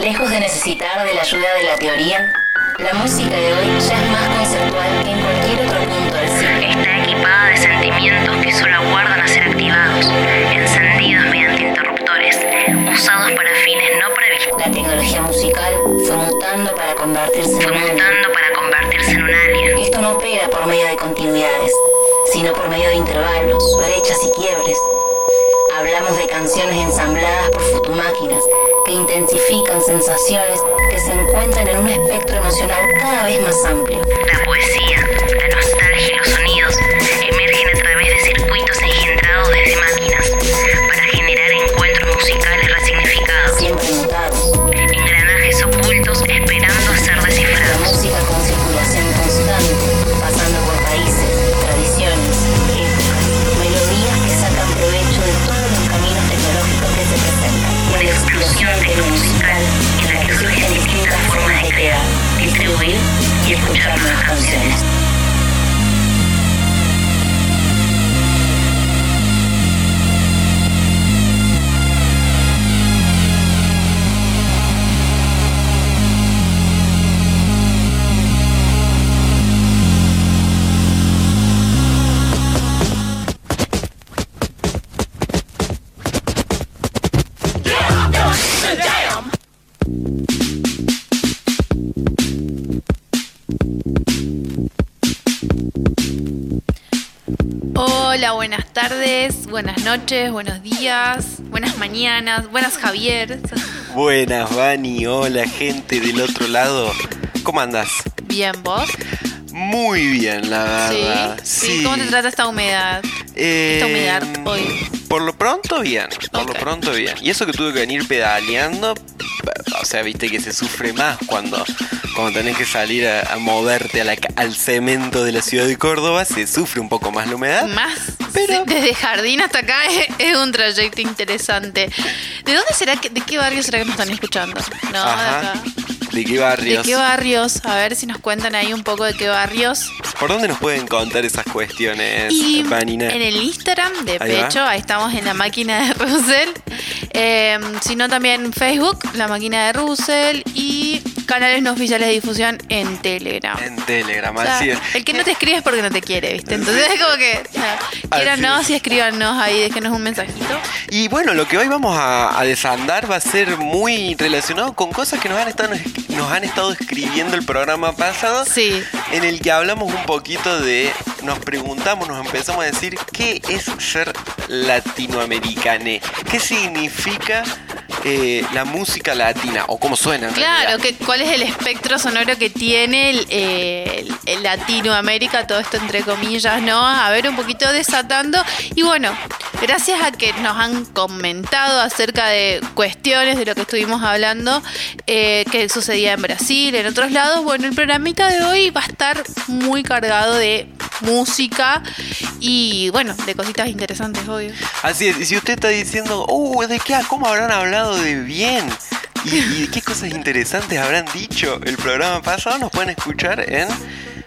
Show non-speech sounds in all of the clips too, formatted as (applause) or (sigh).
Lejos de necesitar de la ayuda de la teoría, la música de hoy ya es más conceptual que en cualquier otro punto del cine. Está equipada de sentimientos que solo aguardan a ser activados, encendidos mediante interruptores, usados para fines no previstos. La tecnología musical fue mutando para convertirse en mutando para convertirse en un alien. Esto no opera por medio de continuidades, sino por medio de intervalos, brechas y quiebres. Hablamos de canciones ensambladas por futumáquinas que intensifican sensaciones que se encuentran en un espectro emocional cada vez más amplio. La poesía, la nostalgia y los sonidos emergen a través de circuitos engendrados desde y buenas tardes, buenas noches, buenos días, buenas mañanas, buenas Javier. Buenas, Vani. Hola, gente del otro lado. ¿Cómo andas? Bien, vos. Muy bien, la verdad. sí. ¿Cómo te trata esta humedad? Eh, esta humedad hoy? Por lo pronto, bien. Por lo pronto, bien. Y eso que tuve que venir pedaleando. O sea, viste que se sufre más cuando, cuando tenés que salir a, a moverte a la al cemento de la ciudad de Córdoba. Se sufre un poco más la humedad. Más. Pero- Desde jardín hasta acá es, es un trayecto interesante. ¿De dónde será que, de qué barrio será que nos están escuchando? No, de acá. ¿De qué ¿De barrios? qué barrios? A ver si nos cuentan ahí un poco de qué barrios. ¿Por dónde nos pueden contar esas cuestiones, Y Vanina? en el Instagram de Ahí va. Pecho, ahí estamos en la máquina de Russell. Eh, sino también en Facebook, la máquina de Russell. Y canales no oficiales de difusión en Telegram. En Telegram, O sea, así es. el que no te escribe es porque no te quiere, ¿viste? Entonces es como que, o sea, quíeranos es. y escríbanos ahí, déjenos un mensajito. Y bueno, lo que hoy vamos a, a desandar va a ser muy relacionado con cosas que nos han estado, nos han estado escribiendo el programa pasado. Sí. En el que hablamos un poquito de. Nos preguntamos, nos empezamos a decir qué es ser latinoamericane. ¿Qué significa eh, la música latina? O cómo suena. en Claro, realidad. que, ¿cuál es el espectro sonoro que tiene el, eh, el- el Latinoamérica? Todo esto entre comillas, ¿no? A ver, un poquito desatando. Y bueno, gracias a que nos han comentado acerca de cuestiones de lo que estuvimos hablando, eh, que sucedía en Brasil, en otros lados, bueno, el programita de hoy va a estar muy cargado de música y, bueno, de cositas interesantes, obvio. Así es, y si usted está diciendo, uh, ¿de qué? ¿Cómo habrán hablado de bien? ¿Y, y qué cosas interesantes habrán dicho el programa pasado? Nos pueden escuchar en.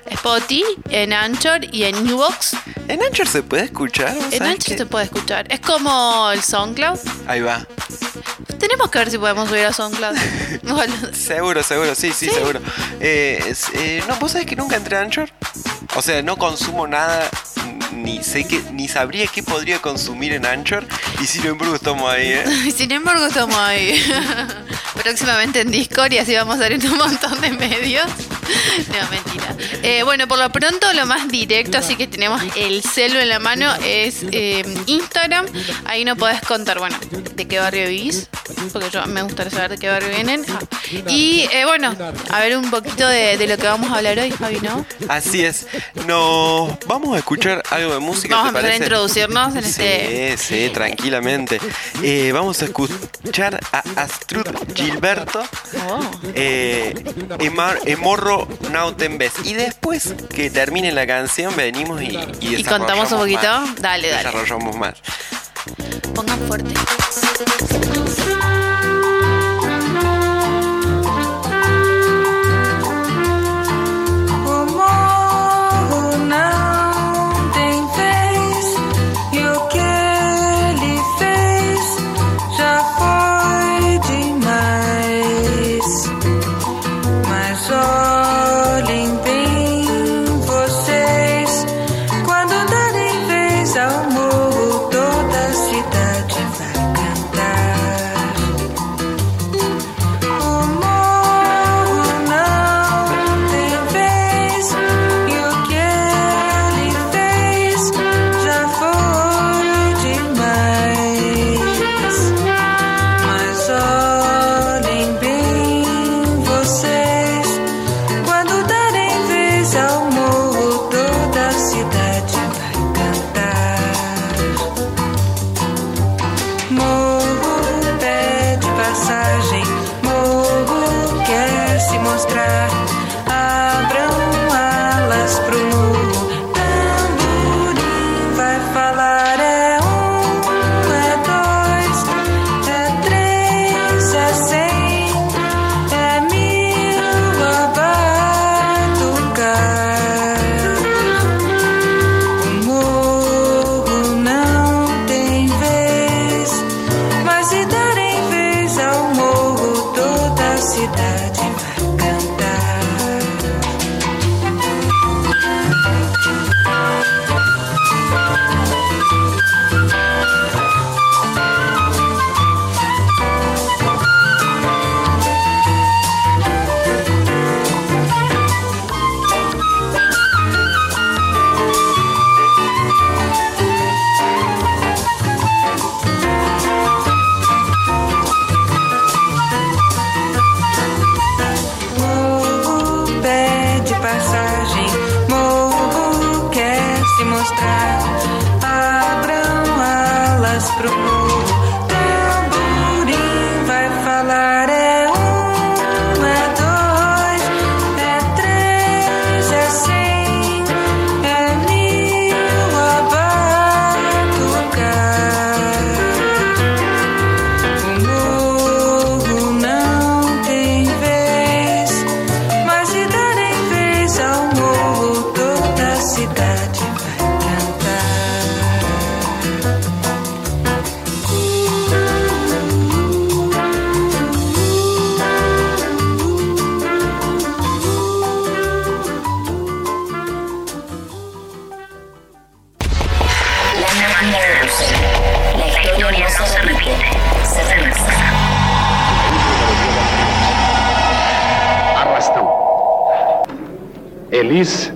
Spotify, en Anchor y en Newbox. ¿En Anchor se puede escuchar? ¿Vos En Anchor se puede escuchar. Es como el SoundCloud. Ahí va. Tenemos que ver si podemos subir a SoundCloud. (laughs) Bueno, Seguro, seguro, sí, sí, Sí. seguro. Eh, eh, no, ¿vos sabés que nunca entré a Anchor? O sea, no consumo nada, ni sé que, ni sabría qué podría consumir en Anchor. Y sin embargo estamos ahí, ¿eh? (laughs) sin embargo estamos ahí. (laughs) Próximamente en Discord y así vamos a en un montón de medios. (laughs) No, mentira. Eh, bueno, por lo pronto lo más directo, así que tenemos el celo en la mano, es eh, Instagram. Ahí no podés contar, bueno, de qué barrio vivís, porque yo me gustaría saber de qué barrio vienen. Ah, Y eh, bueno, a ver un poquito de, de lo que vamos a hablar hoy, Javi, ¿no? Así es. Nos vamos a escuchar algo de música. Vamos a ¿te empezar a introducirnos en este... Sí, sí, tranquilamente. Vamos a escuchar a Astrud Gilberto, Oh. Emar- Emorro Nautenbes. Y después que termine la canción, venimos y, y, ¿Y contamos un poquito? más. Dale, dale. Desarrollamos más. Pongan fuerte. Elis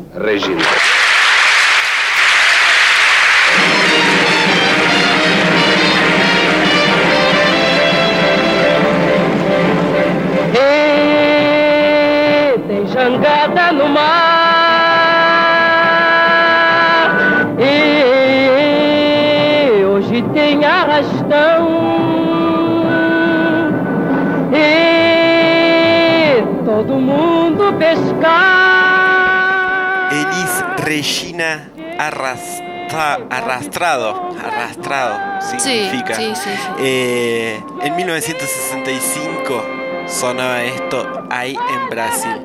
arrastrado. Arrastrado significa. sí, sí, sí. Eh, en 1965 sonaba esto ahí en Brasil.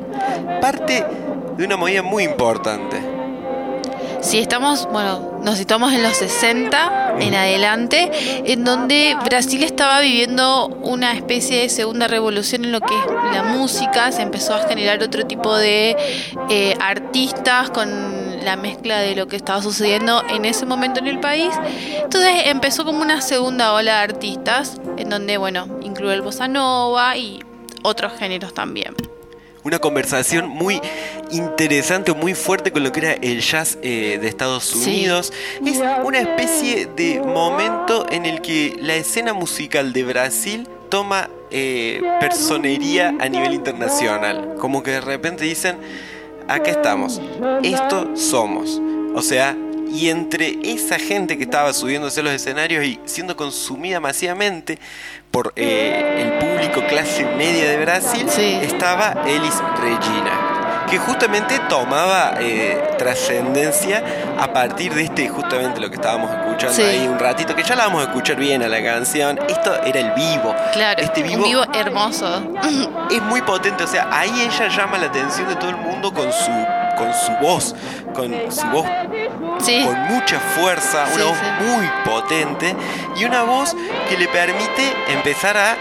Parte de una movida muy importante. Sí, estamos, bueno, nos situamos en los 60 en adelante, en donde Brasil estaba viviendo una especie de segunda revolución en lo que es la música, se empezó a generar otro tipo de eh, artistas con la mezcla de lo que estaba sucediendo en ese momento en el país. Entonces empezó como una segunda ola de artistas, en donde, bueno, incluye el bossa nova y otros géneros también. Una conversación muy interesante, muy fuerte con lo que era el jazz eh, de Estados Sí. Unidos. Es una especie de momento en el que la escena musical de Brasil toma eh, personería a nivel internacional. Como que de repente dicen, acá estamos, esto somos. O sea, y entre esa gente que estaba subiéndose a los escenarios y siendo consumida masivamente por eh, el público clase media de Brasil, Sí. estaba Elis Regina, que justamente tomaba eh, trascendencia a partir de este, justamente lo que estábamos escuchando Sí. ahí un ratito, que ya la vamos a escuchar bien a la canción. Esto era el vivo. Claro, Este un vivo vivo hermoso. (laughs) es muy potente, o sea, ahí ella llama la atención de todo el mundo con su con su voz, con su voz Sí. con mucha fuerza, una Sí, voz sí. muy potente y una voz que le permite empezar a,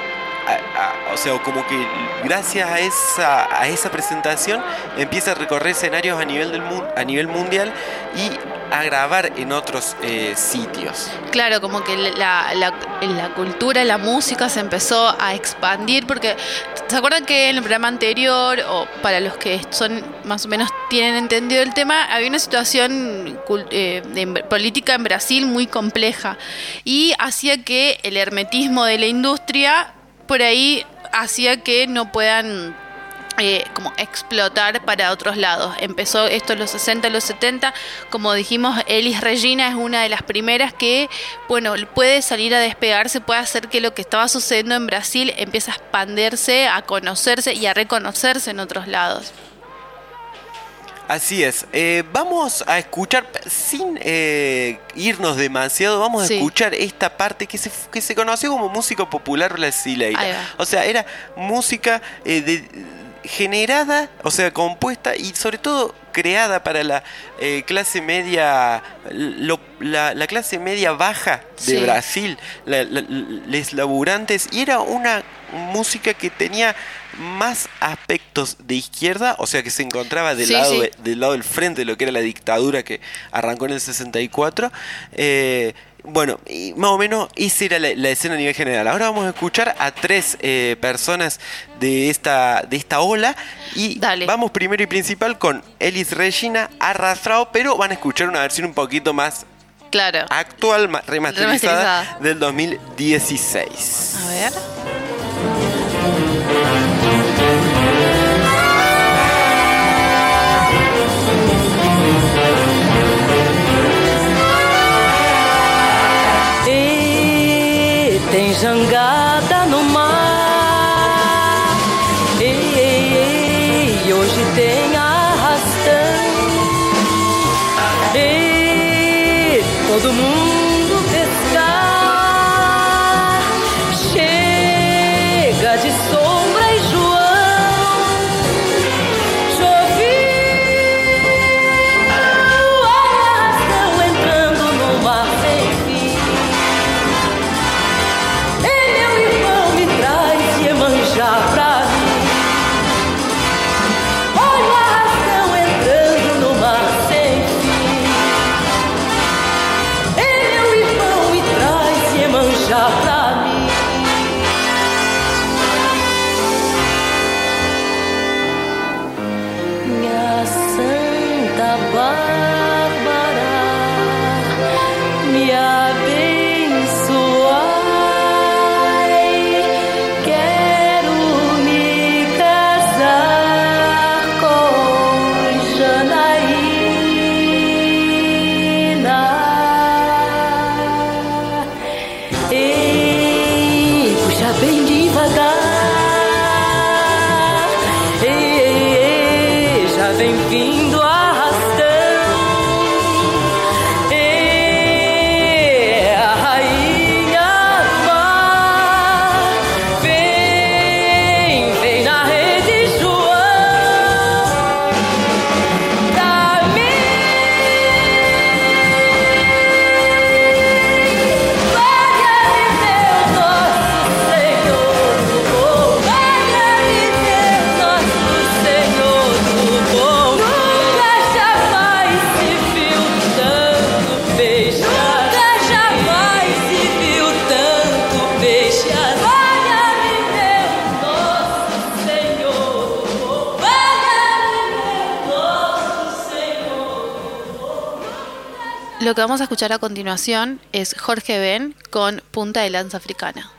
o sea, como que gracias a esa a esa presentación empieza a recorrer escenarios a nivel del a nivel mundial y a grabar en otros eh, sitios. Claro, como que la, la, cultura, la música se empezó a expandir porque, ¿se acuerdan que en el programa anterior, o para los que son más o menos tienen entendido el tema, había una situación eh, política en Brasil muy compleja y hacía que el hermetismo de la industria por ahí hacía que no puedan eh, como explotar para otros lados. Empezó esto en los 60, los 70, como dijimos, Elis Regina es una de las primeras que, bueno, puede salir a despegarse, puede hacer que lo que estaba sucediendo en Brasil empiece a expandirse, a conocerse y a reconocerse en otros lados. Así es. Eh, vamos a escuchar, sin eh, irnos demasiado, vamos a Sí. escuchar esta parte que se, que se conoció como música popular brasileira. O sea, era música eh, de- generada, o sea, compuesta y sobre todo creada para la eh, clase media, lo- la, la clase media baja de Sí. Brasil, la- la- les laburantes, y era una música que tenía más aspectos de izquierda, o sea que se encontraba del, Sí, lado, sí. de- del lado del frente de lo que era la dictadura que arrancó en el 64. eh, bueno, y más o menos esa era la, la escena a nivel general. Ahora vamos a escuchar a tres eh, personas de esta, de esta ola y Dale. vamos primero y principal con Elis Regina arrastrado, pero van a escuchar una versión un poquito más Claro. actual, ma- remasterizada, Remasterizada. del 2016. A ver. E tem Lo que vamos a escuchar a continuación es Jorge Ben con Punta de Lanza Africana.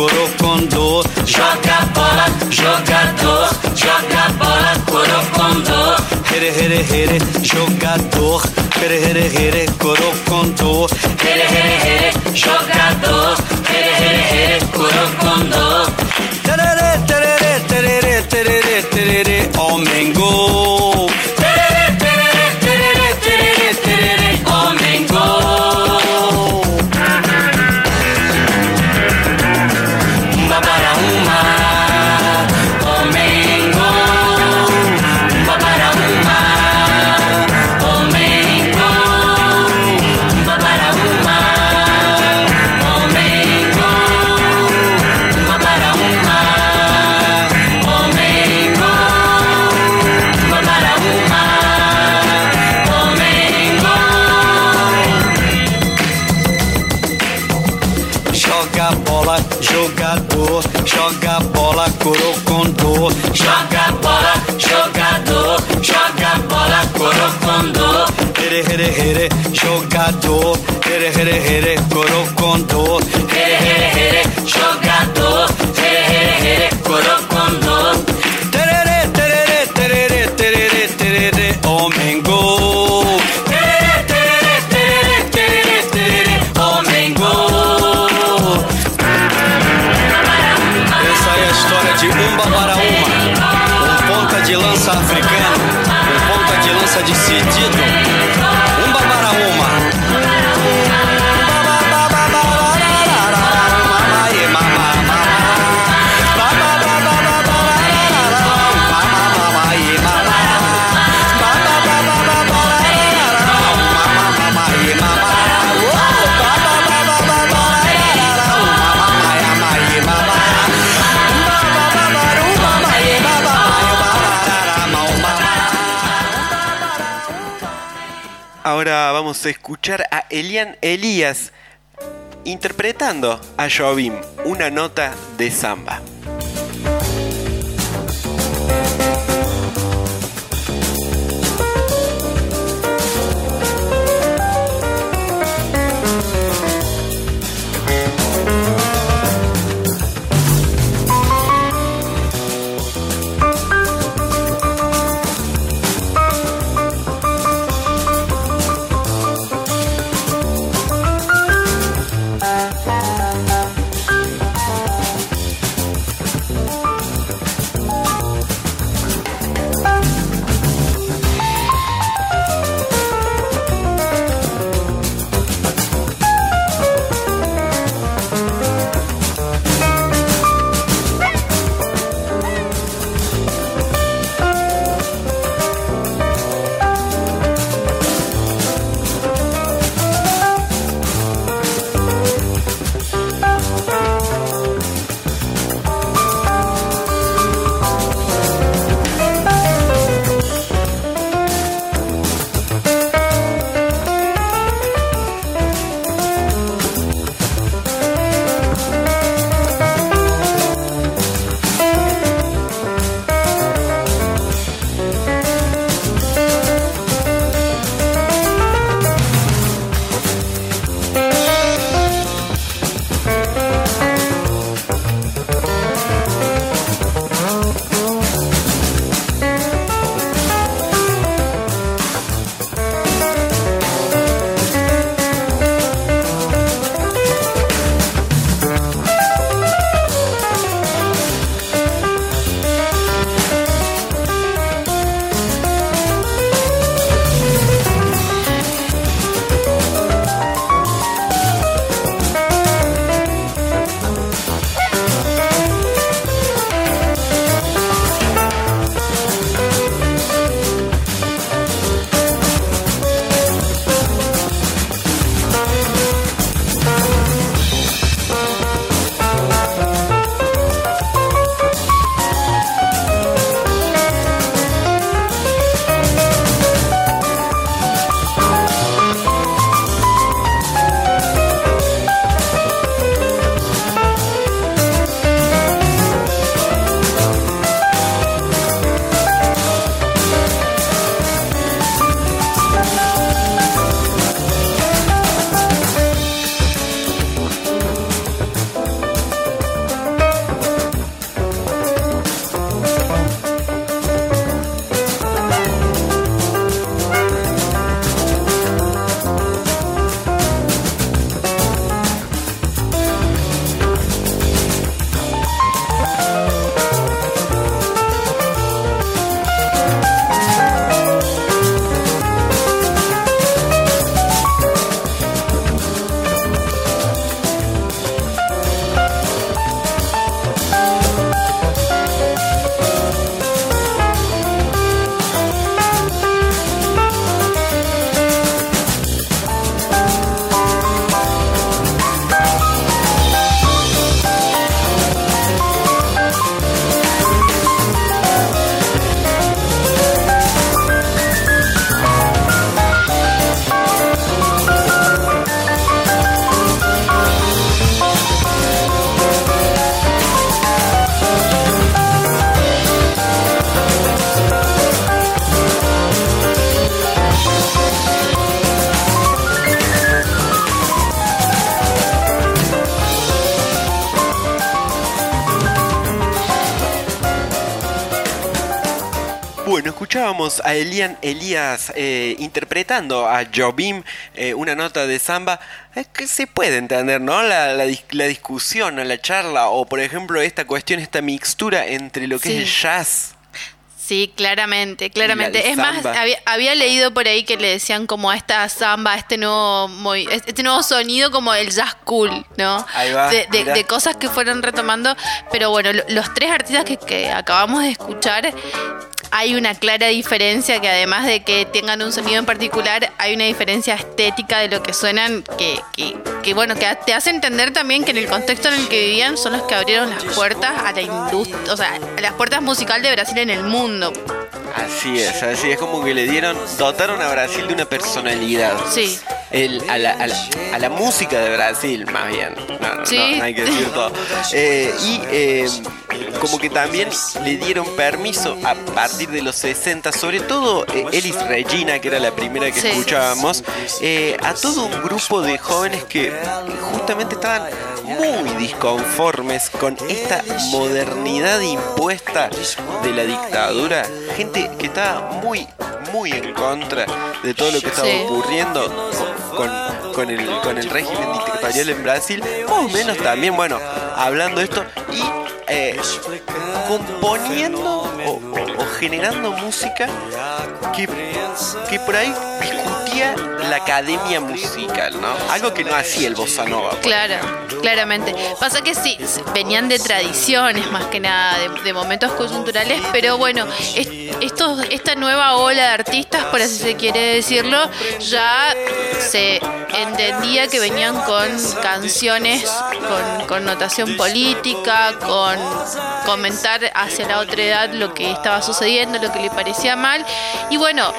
corocondô. Joga bola, jogador, joga a bola, corocondô. Here, here, here, jogador, here, here, here, corocondô. Here, here, here, jogador, here, here, here, corocondô. Tererê, tererê, tererê, tererê, tererê, homem gol. here here, jugador, here here here, coro con. Ahora vamos a escuchar a Elian Elías interpretando a Jobim, una nota de samba. A Elian Elías eh, interpretando a Jobim eh, una nota de samba. Es que se puede entender, ¿no? La, la dis- la discusión, la charla, o por ejemplo esta cuestión, esta mixtura entre lo que Sí. es el jazz. Sí, claramente, claramente. Es más, había, había leído por ahí que le decían como a esta samba, este nuevo movi- este nuevo sonido como el jazz cool, ¿no? Ahí va, de, de- mirá. de cosas que fueron retomando. Pero bueno, lo- los tres artistas que, que acabamos de escuchar, hay una clara diferencia que además de que tengan un sonido en particular, hay una diferencia estética de lo que suenan que, que, que, bueno, que te hace entender también que en el contexto en el que vivían son los que abrieron las puertas a la industria, o sea, a las puertas musical de Brasil en el mundo. Así es, así es como que le dieron, dotaron a Brasil de una personalidad. Sí. El, a, la, a, la, a la música de Brasil, más bien. No, no, Sí. no, no hay que decir todo. Eh, y eh, como que también le dieron permiso a partir de los 60, sobre todo eh, Elis Regina, que era la primera que Sí. escuchábamos, eh, a todo un grupo de jóvenes que justamente estaban muy disconformes con esta modernidad impuesta de la dictadura. Gente que estaba muy, muy en contra de todo lo que estaba Sí. ocurriendo con, con- con el, con el régimen dictatorial en Brasil. Más o menos también, bueno, hablando de esto y eh, componiendo o, o- generando música que, que por ahí la academia musical, ¿no? Algo que no hacía el bossa nova. Claro, claramente. Pasa que sí, venían de tradiciones más que nada, de, de momentos coyunturales, pero bueno, es- estos, esta nueva ola de artistas, por así se quiere decirlo, ya se entendía que venían con canciones con connotación política, con comentar hacia la otra edad lo que estaba sucediendo, lo que le parecía mal. Y bueno,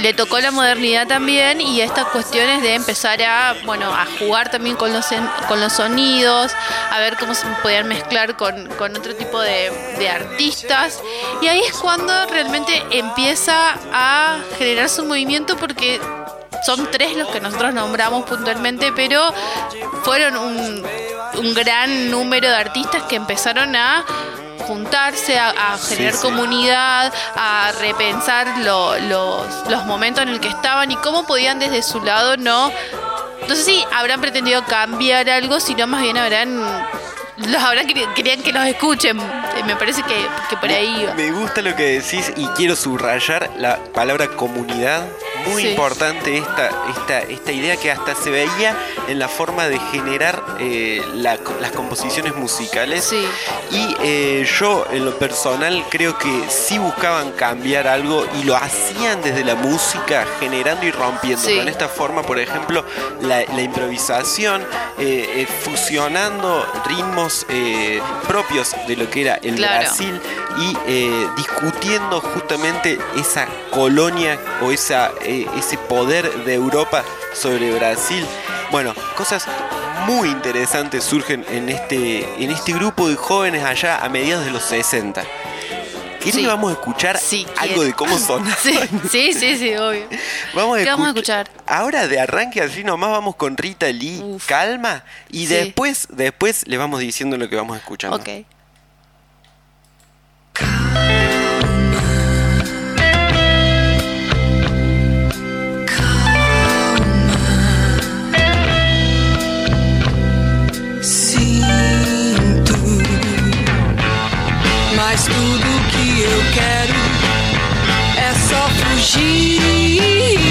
le tocó la modernidad también y estas cuestiones de empezar a, bueno, a jugar también con los, en- con los sonidos, a ver cómo se podían mezclar con, con otro tipo de, artistas. Y ahí es cuando realmente empieza a generarse un movimiento porque son tres los que nosotros nombramos puntualmente, pero fueron un, un gran número de artistas que empezaron a juntarse, a, a generar sí. comunidad, a repensar lo- los, los momentos en el que estaban y cómo podían desde su lado no... No sé si habrán pretendido cambiar algo, sino más bien habrán... (laughs) Los queri- querían que los escuchen. Eh, Me parece que, que por ahí iba. Me gusta lo que decís y quiero subrayar la palabra comunidad. Muy Sí. importante esta, esta, esta idea que hasta se veía en la forma de generar eh, la- las composiciones musicales. Sí. Y eh, yo en lo personal creo que sí buscaban cambiar algo y lo hacían desde la música, generando y rompiendo. Sí. Con esta forma, por ejemplo, la, la improvisación, eh, fusionando ritmos eh, propios de lo que era el Claro. Brasil y eh, discutiendo justamente esa colonia o esa, eh, ese poder de Europa sobre Brasil. Bueno, cosas muy interesantes surgen en este, en este grupo de jóvenes allá a mediados de los 60. ¿Querés Sí. que vamos a escuchar Sí, algo de cómo son? (laughs) Sí, sí, sí, sí, obvio. Vamos a, ¿Qué vamos a escuch- escuchar? Ahora de arranque así nomás vamos con Rita Lee, Uf. calma, y después, después le vamos diciendo lo que vamos escuchando. Ok. Quero é só fugir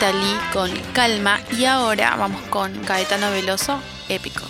Dalí con Calma y ahora vamos con Gaetano Veloso, Épico.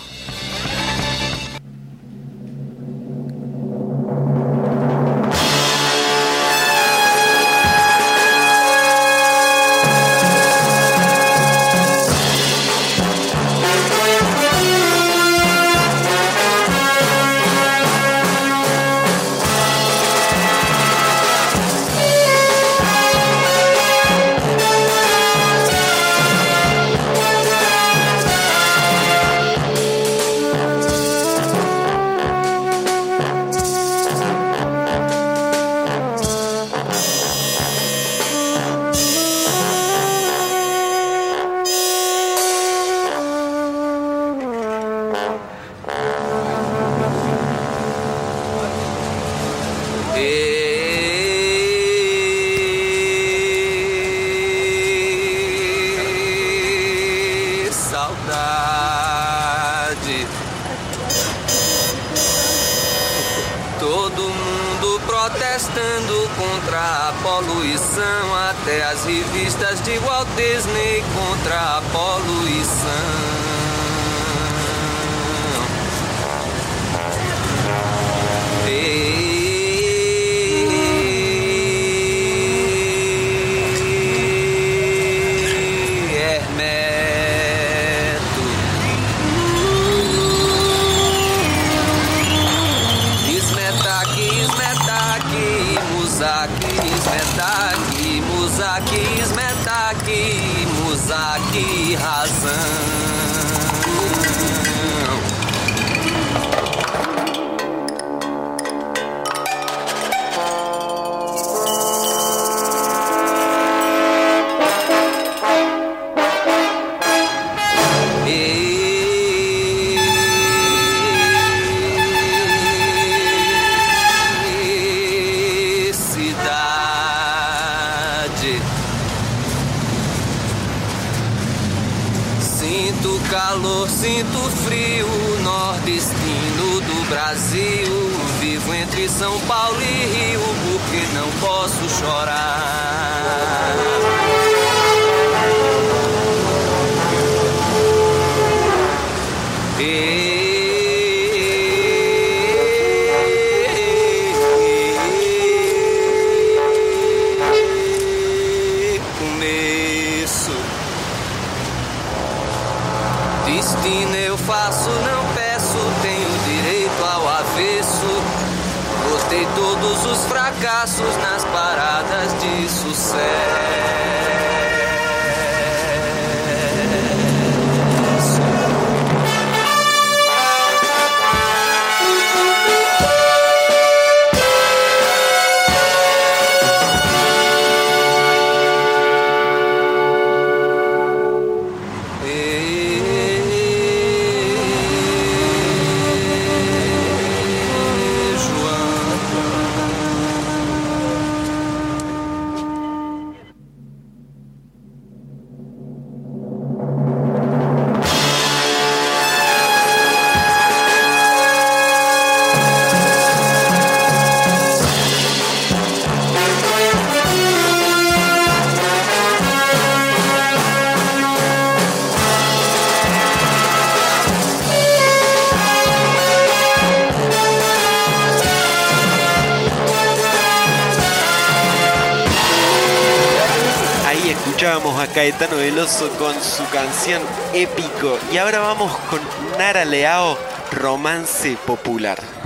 Caetano Veloso con su canción Épico. Y ahora vamos con Nara Leao, Romance Popular.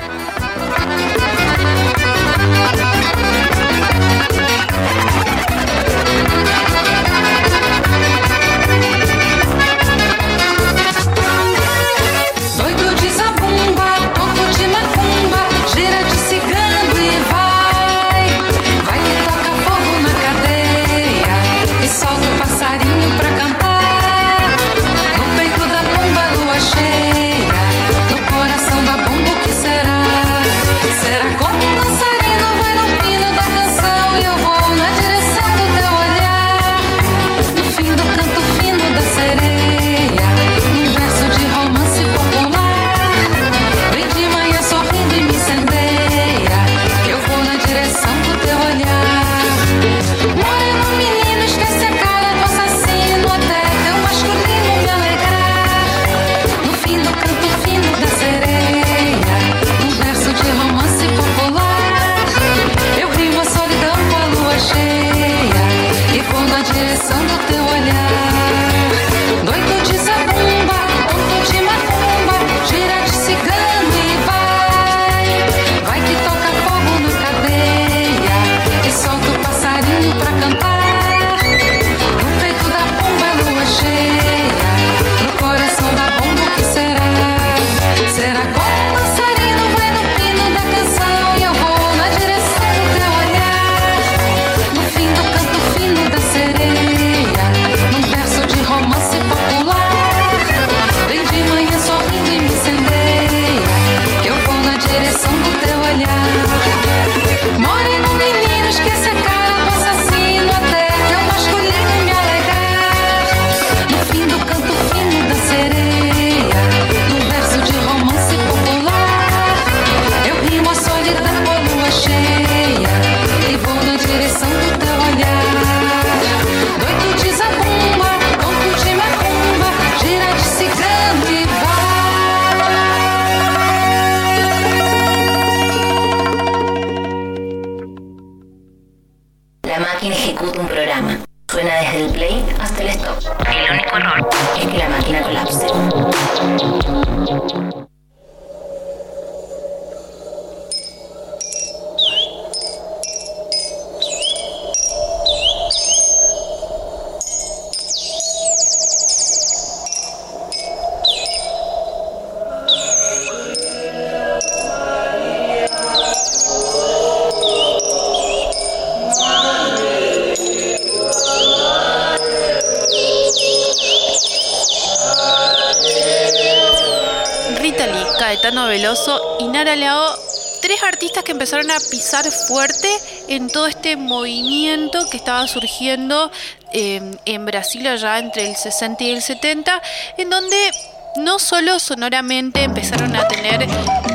Veloso y Nara Leao, tres artistas que empezaron a pisar fuerte en todo este movimiento que estaba surgiendo eh, en Brasil allá entre el 60 y el 70, en donde no solo sonoramente empezaron a tener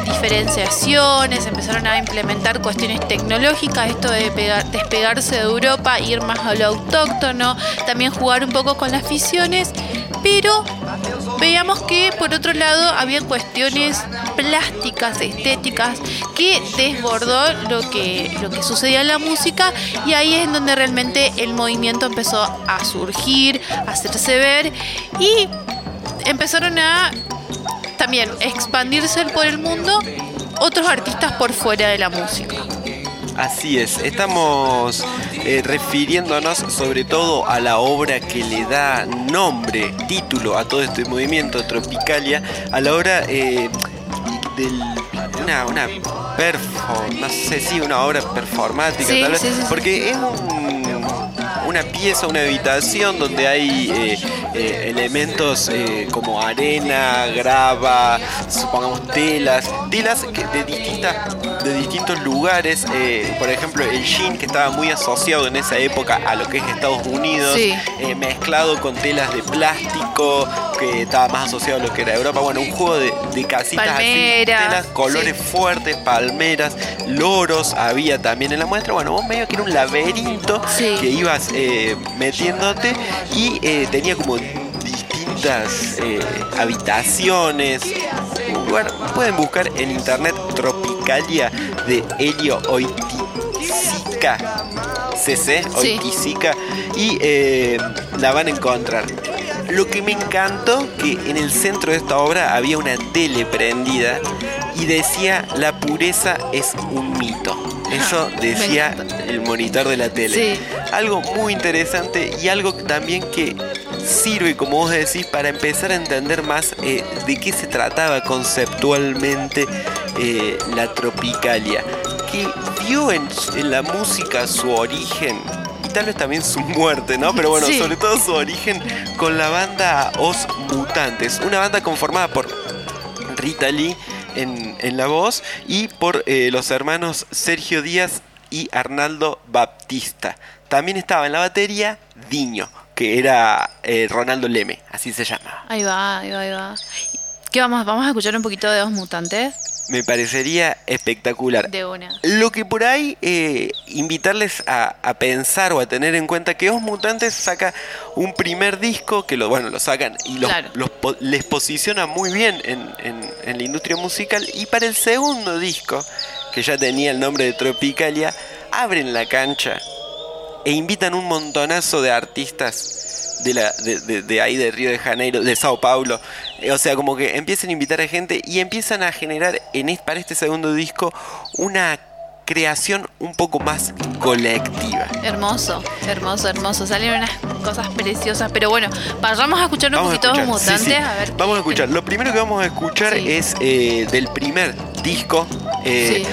diferenciaciones, empezaron a implementar cuestiones tecnológicas, esto de pega- despegarse de Europa, ir más a lo autóctono, también jugar un poco con las fisiones, pero veíamos que por otro lado había cuestiones plásticas, estéticas, que desbordó lo que, lo que sucedía en la música y ahí es en donde realmente el movimiento empezó a surgir, a hacerse ver y empezaron a también expandirse por el mundo otros artistas por fuera de la música. Así es, estamos eh, refiriéndonos sobre todo a la obra que le da nombre, título a todo este movimiento Tropicalia, a la obra eh, del una, una no sé si una obra performática Sí, tal vez, sí. porque es un- una pieza, una habitación donde hay eh, eh, elementos eh, como arena, grava, supongamos telas, telas de distintas de distintos lugares, por ejemplo el jean que estaba muy asociado en esa época a lo que es Estados Unidos, Sí. mezclado con telas de plástico que estaba más asociado a lo que era Europa, bueno, un juego de, de casitas Palmeras, así, telas, colores sí. fuertes, palmeras, loros había también en la muestra, bueno, vos medio que era un laberinto Sí. que ibas eh, metiéndote y eh, tenía como distintas eh, habitaciones. Bueno, pueden buscar en internet Tropicalia de Helio Oiticica CC, Sí. Oiticica, y la van a encontrar. Lo que me encantó que en el centro de esta obra había una tele prendida y decía la pureza es un mito. Eso (laughs) decía el monitor de la tele. Sí. Algo muy interesante y algo también que sirve, como vos decís, para empezar a entender más eh, de qué se trataba conceptualmente eh, la tropicalia. Que vio en, en la música su origen y tal vez también su muerte, ¿no? Pero bueno, Sí. sobre todo su origen con la banda Os Mutantes, una banda conformada por Rita Lee en, en la voz y por eh, los hermanos Sergio Díaz y Arnaldo Baptista. También estaba en la batería Diño, que era eh, Ronaldo Leme, así se llama. Ahí va, ahí va, ahí va. ¿Qué vamos? ¿Vamos a escuchar un poquito de Dos Mutantes? Me parecería espectacular. De una. Lo que por ahí eh, invitarles a, a pensar o a tener en cuenta que Os Mutantes saca un primer disco que lo bueno lo sacan y los- Claro. los les posiciona muy bien en, en- en la industria musical y para el segundo disco que ya tenía el nombre de Tropicalia abren la cancha e invitan un montonazo de artistas de, la, de, de- de ahí de Río de Janeiro, de Sao Paulo. O sea, como que empiezan a invitar a gente y empiezan a generar en es- para este segundo disco una creación un poco más colectiva. Hermoso, hermoso, hermoso. Salen unas cosas preciosas. Pero bueno, vayamos a escuchar un poquito sí, Mutantes. sí. A ver Vamos a escuchar. Lo primero que vamos a escuchar Sí. es eh, del primer disco eh,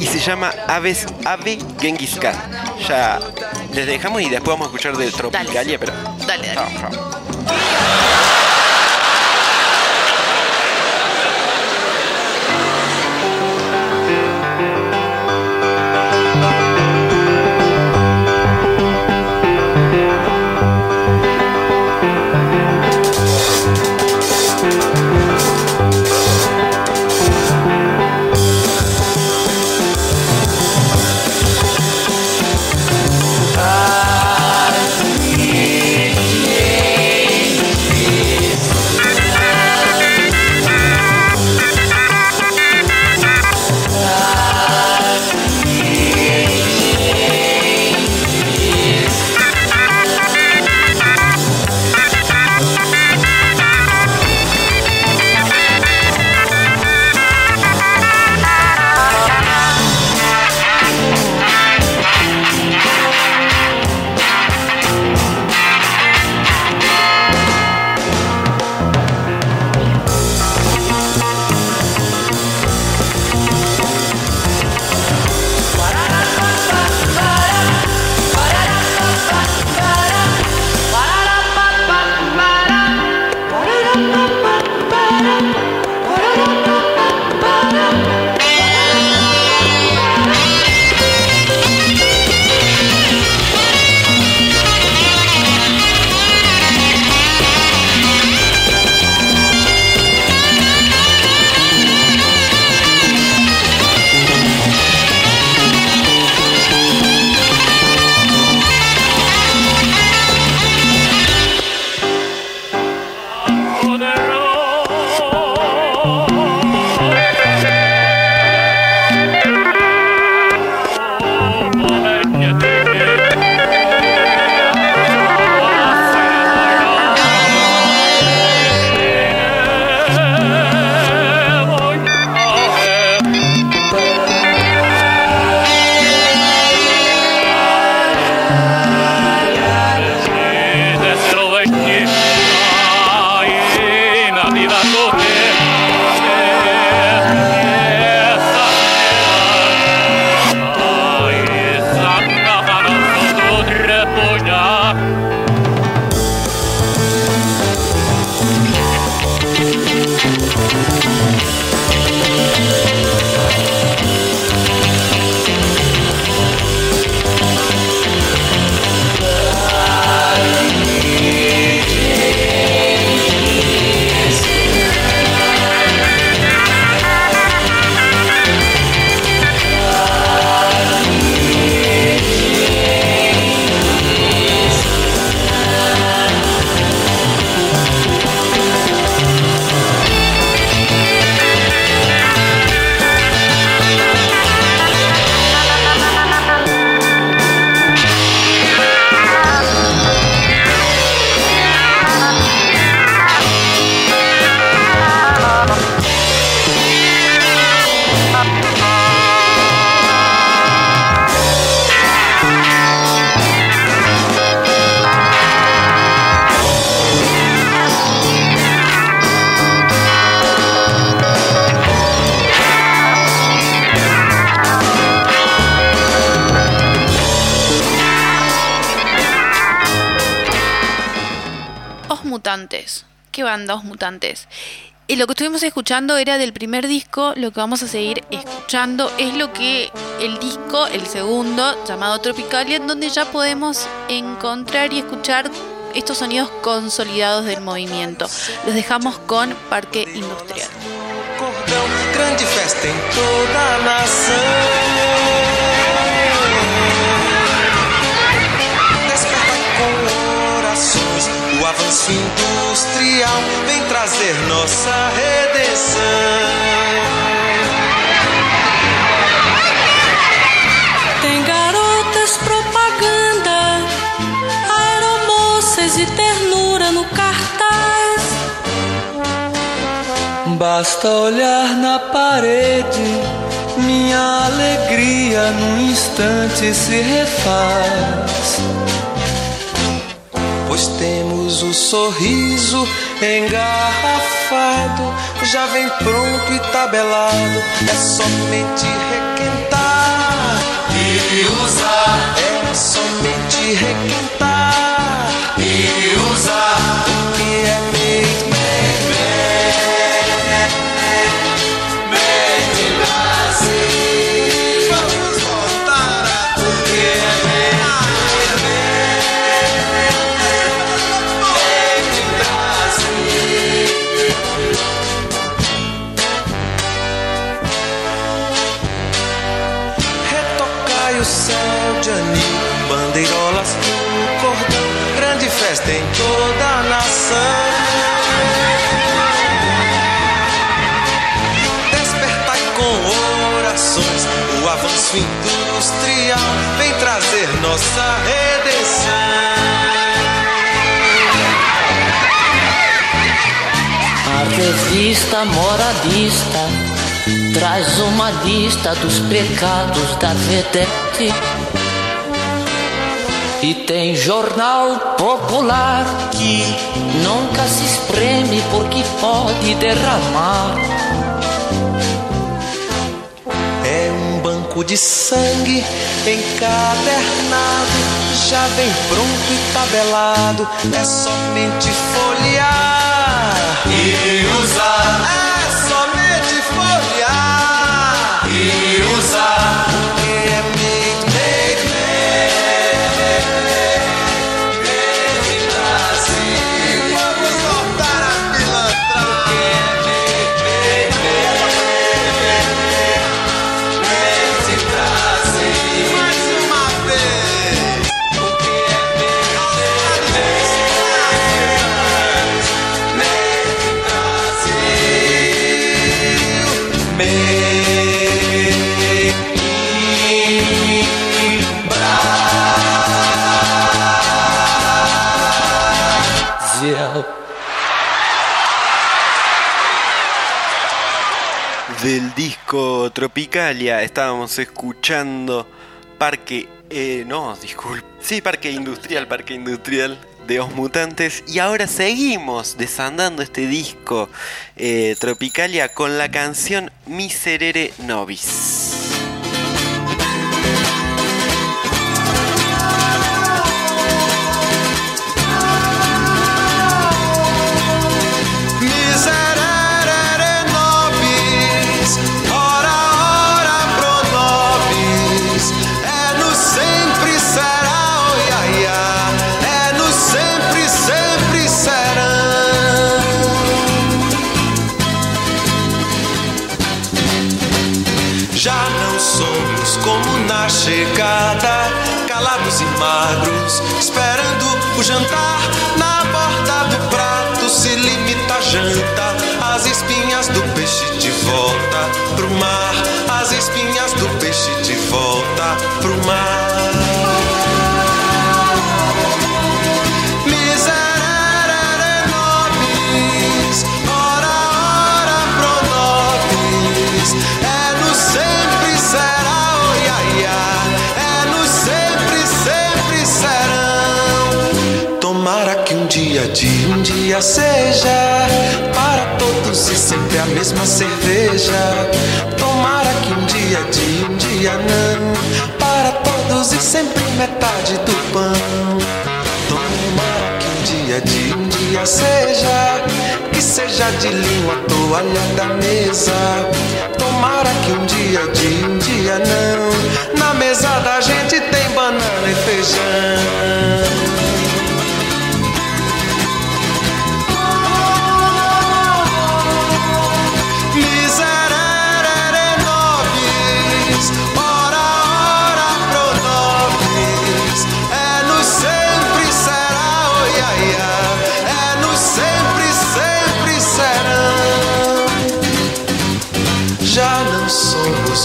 y se llama Aves Ave Genghis Khan. Ya les dejamos y después vamos a escuchar de Tropicalia, pero Dale, dale. Chao, chao. ¿Qué banda Mutantes? Y lo que estuvimos escuchando era del primer disco, lo que vamos a seguir escuchando es lo que el disco, el segundo, llamado Tropicalia, en donde ya podemos encontrar y escuchar estos sonidos consolidados del movimiento. Los dejamos con Parque Industrial. Avanço industrial vem trazer nossa redenção. Tem garotas propaganda, aeromoças e ternura no cartaz. Basta olhar na parede, minha alegria num instante se refaz. Pois temos o sorriso engarrafado, já vem pronto e tabelado, é somente requentar e usar. É somente requentar e usar. Nossa redenção. A revista moradista traz uma lista dos pecados da vedete. E tem jornal popular que nunca se espreme porque pode derramar. Banco de sangue encadernado, já vem pronto e tabelado, é somente folhear e usar. Disco Tropicalia estábamos escuchando Parque... eh, no, disculpe. Sí, Parque Industrial, Parque Industrial de Os Mutantes y ahora seguimos desandando este disco eh, Tropicalia con la canción Miserere Nobis. Chegada, calados e magros, esperando o jantar na borda do prato. Se limita a janta, as espinhas do peixe de volta pro mar, as espinhas do peixe de volta pro mar. Dia seja para todos e sempre a mesma cerveja. Tomara que um dia de um dia não para todos e sempre metade do pão. Tomara que um dia de um dia seja que seja de linho a toalha da mesa. Tomara que um dia de um dia não na mesa da gente tem banana e feijão.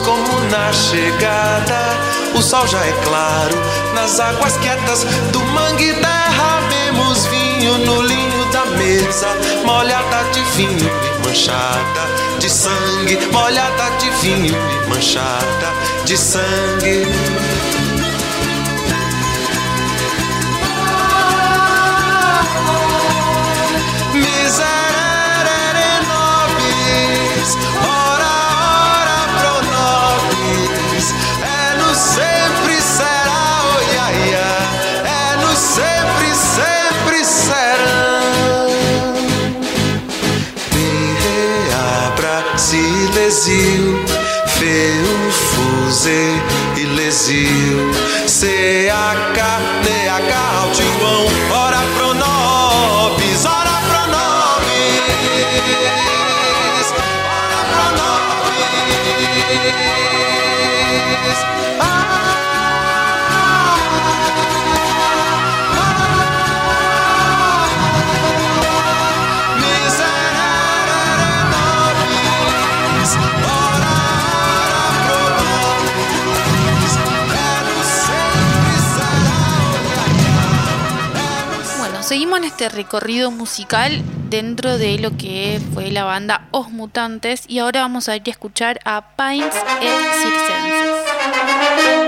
Como na chegada, o sol já é claro, nas águas quietas do mangue derramemos vinho no linho da mesa, molhada de vinho e manchada de sangue, molhada de vinho e manchada de sangue. Brasil, feu, fuzê e lesio, CAK, H alto seguimos en este recorrido musical dentro de lo que fue la banda Os Mutantes y ahora vamos a ir a escuchar a Pines e Circenses.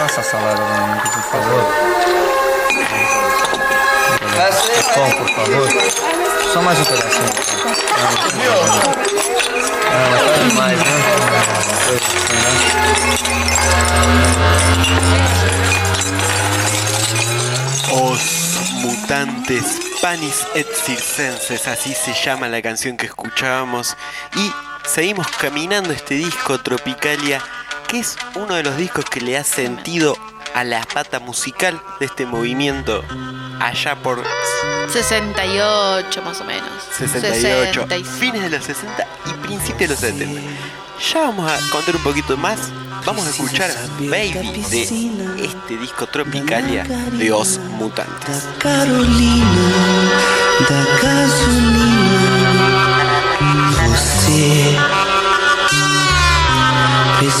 Passa a salada, por favor. Pão, por favor. Só mais um pedacinho. Ah, mas tá demais, né? Os mutantes panis et circenses, así se llama la canción que escuchábamos. Y seguimos caminando este disco Tropicalia, que es uno de los discos que le ha sentido a la pata musical de este movimiento allá por 68 más o menos. 68, 66. fines de los 60 y principios de los 70. Ya vamos a contar un poquito más. Vamos a escuchar Baby de este disco Tropicalia de Os Mutantes. Carolina da gasolina. Você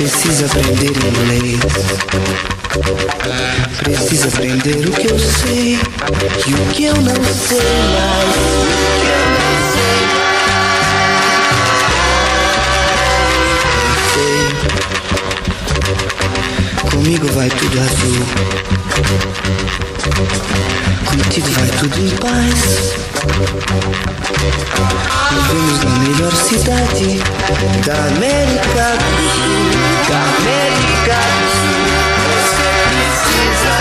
Precisa aprender inglês. Precisa aprender o que eu sei e o que eu não sei mais. Comigo vai tudo azul. Contigo vai tudo em paz. Vivemos na melhor cidade da América do Sul. Da América do Sul. Você precisa,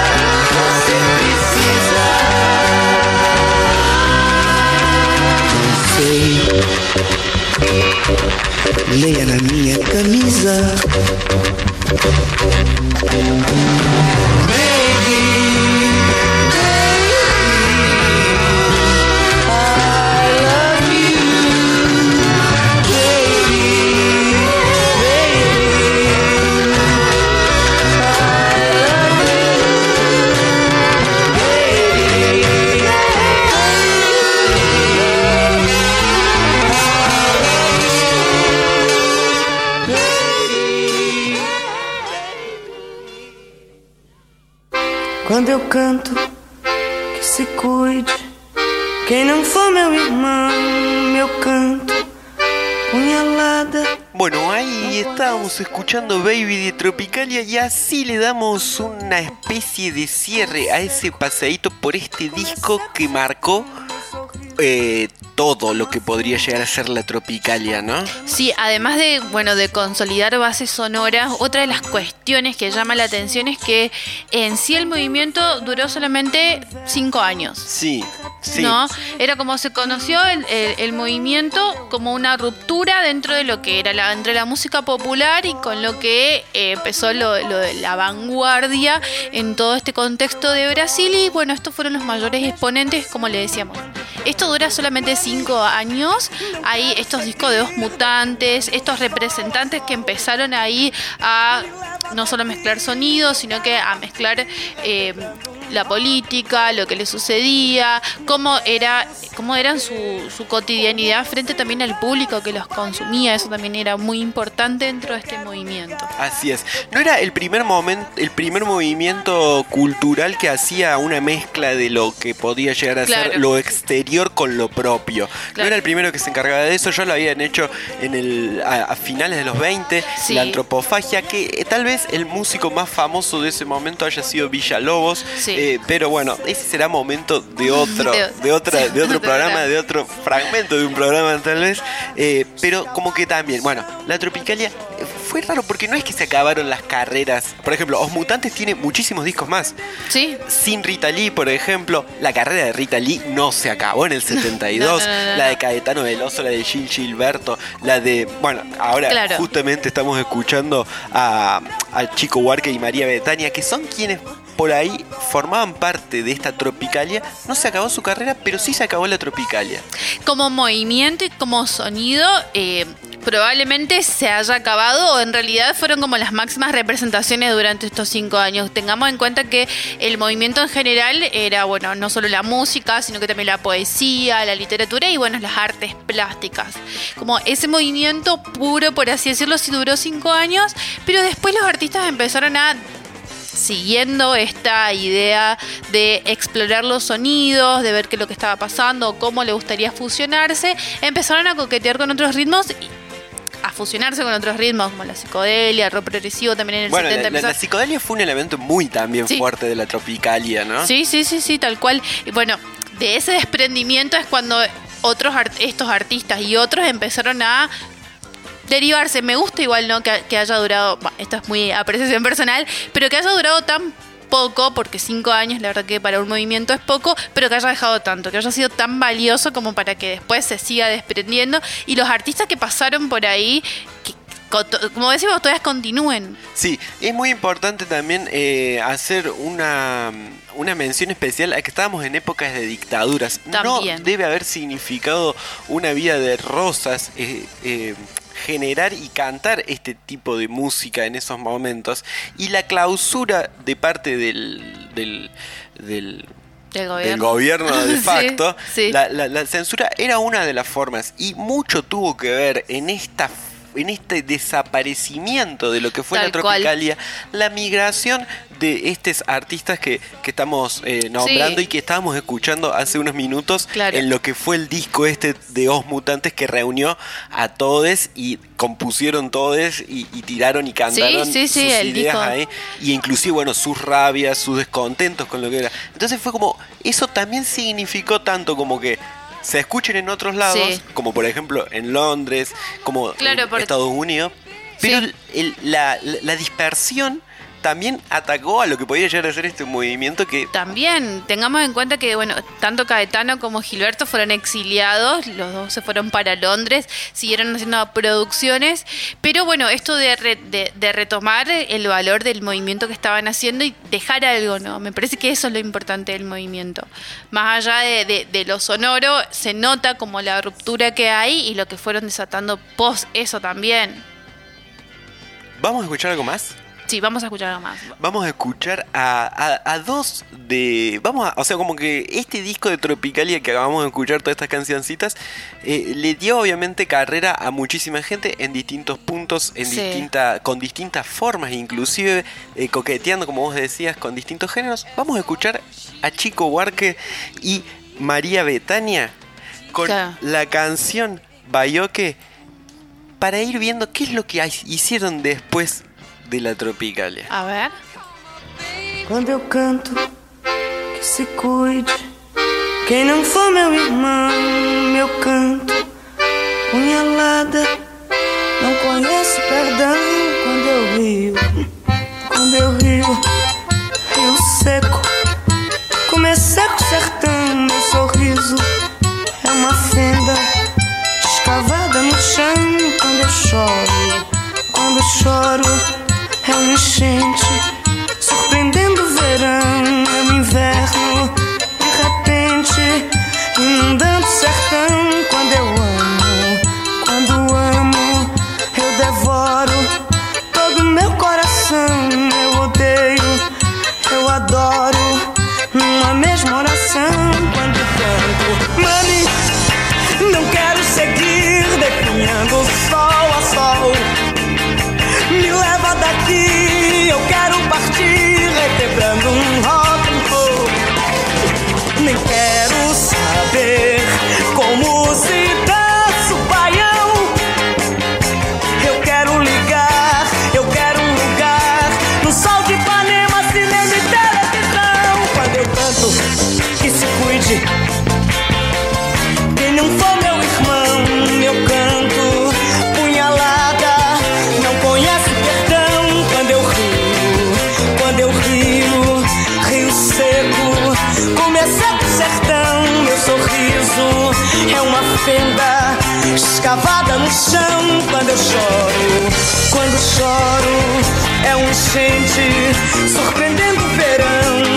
você precisa. Não sei. Leia na minha camisa. Baby Bueno, ahí estábamos escuchando Baby de Tropicalia y así le damos una especie de cierre a ese paseíto por este disco que marcó eh, todo lo que podría llegar a ser la Tropicalia, ¿no? Sí, además de, bueno, de consolidar bases sonoras, otra de las cuestiones que llama la atención es que en sí el movimiento duró solamente cinco años. Sí, sí. ¿no? Era como se conoció el, el- el movimiento como una ruptura dentro de lo que era la, entre la música popular y con lo que eh, empezó lo, lo de la vanguardia en todo este contexto de Brasil y bueno, estos fueron los mayores exponentes, como le decíamos. Esto dura solamente cinco años. Hay estos discos de dos mutantes, estos representantes que empezaron ahí a no solo mezclar sonidos, sino que a mezclar eh, la política, lo que le sucedía, cómo era, cómo eran su, su cotidianidad frente también al público que los consumía. Eso también era muy importante dentro de este movimiento. Así es. No era el primer momento, el primer movimiento cultural que hacía una mezcla de lo que podía llegar a Claro. ser lo exterior con lo propio. No era el primero que se encargaba de eso, ya lo habían hecho en el, a, a finales de los 20, Sí. la antropofagia, que eh, tal vez el músico más famoso de ese momento haya sido Villalobos, Sí. Eh, pero bueno, ese será momento de otro, De- otra, (laughs) de otro programa, de otro fragmento de un programa tal vez. Eh, pero como que también, bueno, la Tropicalia eh, fue raro porque no es que se acabaron las carreras. Por ejemplo, Os Mutantes tiene muchísimos discos más. Sí. Sin Rita Lee, por ejemplo, la carrera de Rita Lee no se acabó en el 72. (laughs) No, no, no, no, la de no. Caetano Veloso, la de Gil Gilberto, la de. Bueno, ahora Claro. justamente estamos escuchando a, al Chico Huarque y María Betania, que son quienes por ahí formaban parte de esta tropicalia. No se acabó su carrera, pero sí se acabó la tropicalia. Como movimiento y como sonido, eh, probablemente se haya acabado o en realidad fueron como las máximas representaciones durante estos cinco años. Tengamos en cuenta que el movimiento en general era, bueno, no solo la música, sino que también la poesía, la literatura y, bueno, las artes plásticas. Como ese movimiento puro, por así decirlo, sí duró cinco años, pero después los artistas empezaron a siguiendo esta idea de explorar los sonidos, de ver qué es lo que estaba pasando, cómo le gustaría fusionarse, empezaron a coquetear con otros ritmos y a fusionarse con otros ritmos como la psicodelia, el rock progresivo también en el Bueno, 70 la, la- la psicodelia fue un elemento muy también Sí. fuerte de la tropicalia, ¿no? Sí, sí, sí, sí, tal cual. Y bueno, de ese desprendimiento es cuando otros art- estos artistas y otros empezaron a derivarse. Me gusta igual, ¿no? Que, que haya durado, esto es muy apreciación personal, pero que haya durado tan poco, porque cinco años, la verdad que para un movimiento es poco, pero que haya dejado tanto, que haya sido tan valioso como para que después se siga desprendiendo y los artistas que pasaron por ahí, que, co- como decimos, todavía continúen. Sí, es muy importante también eh, hacer una, una mención especial a que estábamos en épocas de dictaduras. También. No debe haber significado una vida de rosas. eh, eh, generar y cantar este tipo de música en esos momentos y la clausura de parte del, del, del Del gobierno. del gobierno de (laughs) Sí, facto, sí. La, la- la censura era una de las formas y mucho tuvo que ver en esta en este desaparecimiento de lo que fue Tal la cual. tropicalia, la migración de estos artistas que, que estamos eh, nombrando Sí. y que estábamos escuchando hace unos minutos Claro. en lo que fue el disco este de Os Mutantes que reunió a todos y compusieron todos y, y tiraron y cantaron sí, sí, sus ideas ahí y inclusive bueno sus rabias, sus descontentos con lo que era. Entonces fue como eso también significó tanto como que se escuchen en otros lados, Sí. como por ejemplo en Londres, como Claro, en porque- Estados Unidos, pero Sí. el- la, la- la dispersión también atacó a lo que podía llegar a ser este movimiento que También tengamos en cuenta que, bueno, tanto Caetano como Gilberto fueron exiliados, los dos se fueron para Londres, siguieron haciendo producciones, pero bueno, esto de, re- de, de retomar el valor del movimiento que estaban haciendo y dejar algo, ¿no? Me parece que eso es lo importante del movimiento. Más allá de, de- de lo sonoro, se nota como la ruptura que hay y lo que fueron desatando post eso también. vamos a escuchar algo más. Sí, vamos a escuchar algo más. Vamos a escuchar a, a- a dos de. Vamos a. O sea, como que este disco de Tropicalia que acabamos de escuchar, todas estas cancioncitas, eh, le dio obviamente carrera a muchísima gente en distintos puntos, en Sí. distinta, con distintas formas, inclusive eh, coqueteando, como vos decías, con distintos géneros. Vamos a escuchar a Chico Huarque y María Betania con Claro. la canción Bayoque para ir viendo qué es lo que hicieron después de la Tropicalia. A ver. Quando eu canto, que se cuide. Quem não for meu irmão, meu canto, punhalada. Não conheço perdão quando eu rio. Quando eu rio, rio seco. Como é seco o sertão, meu sorriso é uma fenda escavada no chão. Quando eu choro, quando eu choro, é uma enchente. Surpreendendo o verão, quando eu choro. Quando choro, é um enchente surpreendendo o verão.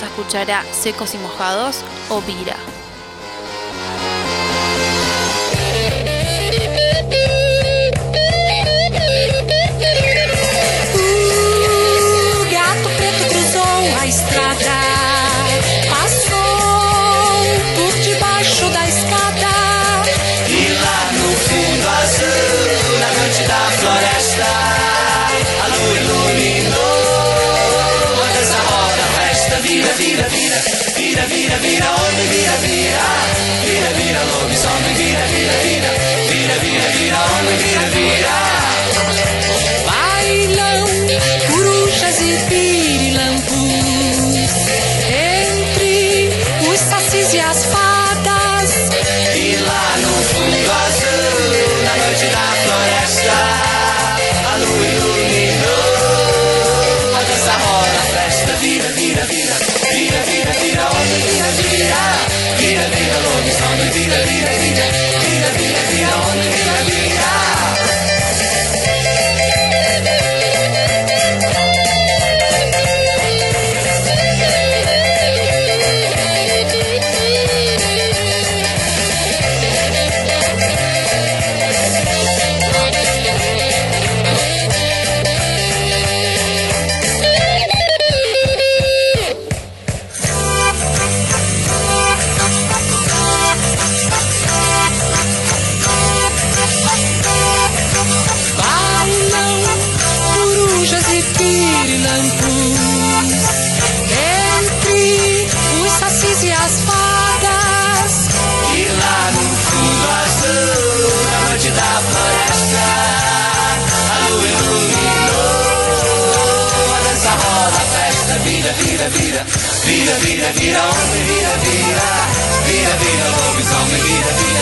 vamos a Secos y Mojados o Vira. vida, vida, hombre, vida, vida, vida, vida, hombre, vida, vida.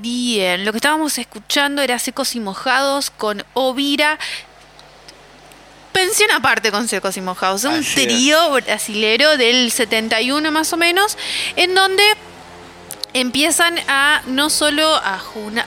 Bien, lo que estábamos escuchando era Secos y Mojados con Ovira, pensión aparte con Secos y Mojados, un trío brasilero del 71 más o menos, en donde empiezan a no solo a,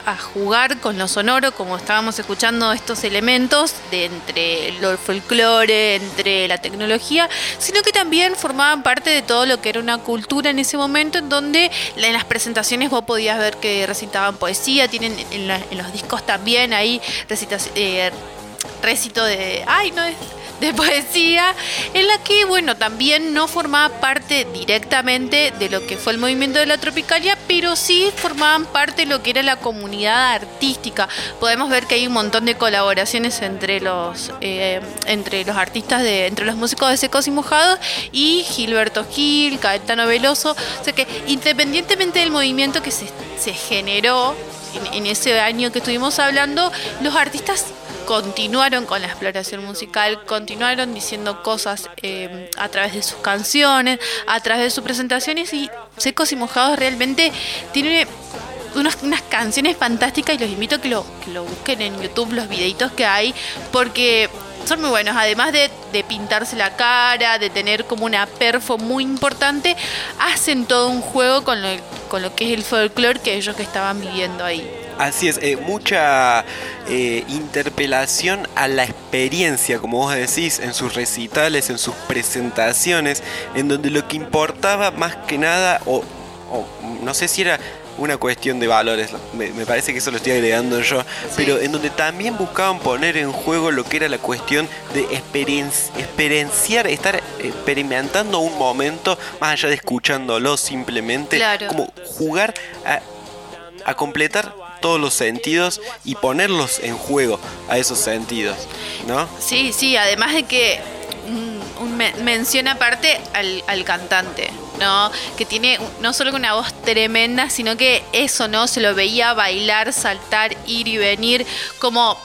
a, jugar con lo sonoro, como estábamos escuchando estos elementos de entre el folclore, entre la tecnología, sino que también formaban parte de todo lo que era una cultura en ese momento, en donde en las presentaciones vos podías ver que recitaban poesía, tienen en, la, en los discos también ahí recita, eh, recito de... ¡Ay, no es! De poesía, en la que, bueno, también no formaba parte directamente de lo que fue el movimiento de la Tropicalia, pero sí formaban parte de lo que era la comunidad artística. Podemos ver que hay un montón de colaboraciones entre los, eh, entre los artistas, de, entre los músicos de Secos y Mojados y Gilberto Gil, Caetano Veloso. O sea que independientemente del movimiento que se, se generó en, en ese año que estuvimos hablando, los artistas continuaron con la exploración musical, continuaron diciendo cosas eh, a través de sus canciones, a través de sus presentaciones y Secos y Mojados realmente tiene unas, unas canciones fantásticas y los invito a que lo, que lo busquen en YouTube, los videitos que hay, porque son muy buenos, además de, de pintarse la cara, de tener como una perfo muy importante, hacen todo un juego con lo, con lo que es el folclore que ellos que estaban viviendo ahí. Así es, eh, mucha eh, interpelación a la experiencia, como vos decís, en sus recitales, en sus presentaciones, en donde lo que importaba más que nada, o, o no sé si era una cuestión de valores, me, me parece que eso lo estoy agregando yo, pero en donde también buscaban poner en juego lo que era la cuestión de experien- experienciar, estar experimentando un momento, más allá de escuchándolo simplemente, Claro. como jugar a a completar todos los sentidos y ponerlos en juego a esos sentidos, ¿no? Sí, sí, además de que un, un men- mención aparte al, al cantante, ¿no? Que tiene no solo una voz tremenda, sino que eso, ¿no? Se lo veía bailar, saltar, ir y venir, como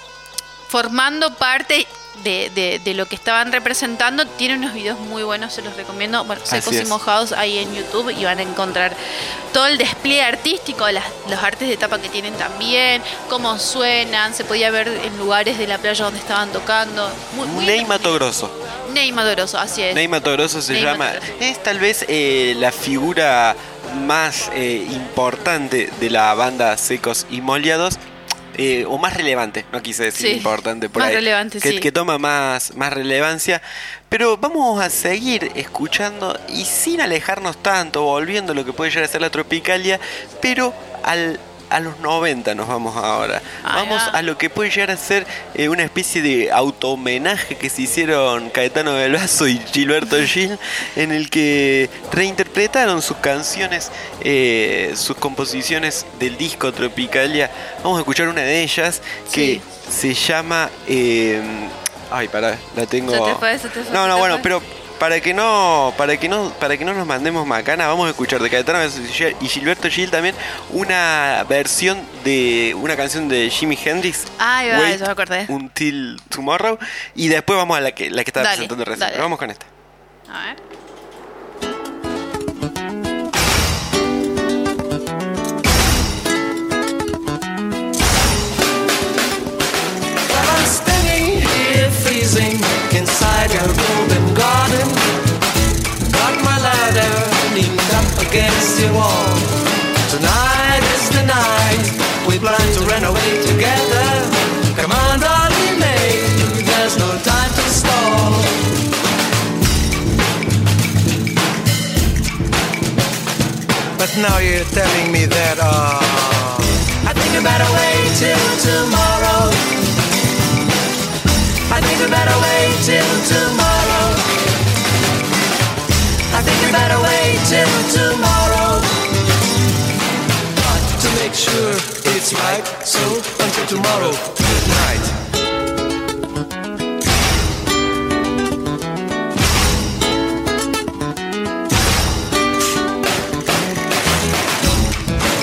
formando parte de, de- de lo que estaban representando. Tiene unos videos muy buenos, se los recomiendo. Bueno, secos y mojados ahí en YouTube y van a encontrar todo el despliegue artístico, las- los artes de tapa que tienen también, cómo suenan, se podía ver en lugares de la playa donde estaban tocando. Muy, muy Ney Mato Grosso. Ney Madoroso, así es. Ney Mato Grosso se Ney llama. Grosso. Es tal vez eh, la figura más eh, importante de la banda Secos y Moliados. Eh, o más relevante, no quise decir Sí, importante por más ahí. relevante, que, sí. que toma más, más relevancia. Pero vamos a seguir escuchando y sin alejarnos tanto, volviendo a lo que puede llegar a ser la Tropicalia, pero al, a los 90 nos vamos ahora. Ahí vamos va. a lo que puede llegar a ser eh, una especie de auto-homenaje que se hicieron Caetano Veloso y Gilberto Gil, en el que reinterpretaron sus canciones, eh, sus composiciones del disco Tropicalia. Vamos a escuchar una de ellas que se llama... eh, ay, pará, la tengo... Se te fue, se te fue, no, no, te bueno, fue. pero para que no para que no para que no nos mandemos macana vamos a escuchar de Caetano y Gilberto Gil también una versión de una canción de Jimi Hendrix Ahí va, Wait ya me acordé. Until Tomorrow y después vamos a la que la que estaba Dale, presentando recién. Pero vamos con esta A ver. Well, I'm standing here freezing inside your golden against your wall. Tonight is the night we plan to run away together. Come on, darling, mate, there's no time to stall. But now you're telling me that, uh, I think I better wait till tomorrow. I think we better wait till tomorrow. I think we better wait till tomorrow. Got to make sure it's right. So until tomorrow, good night.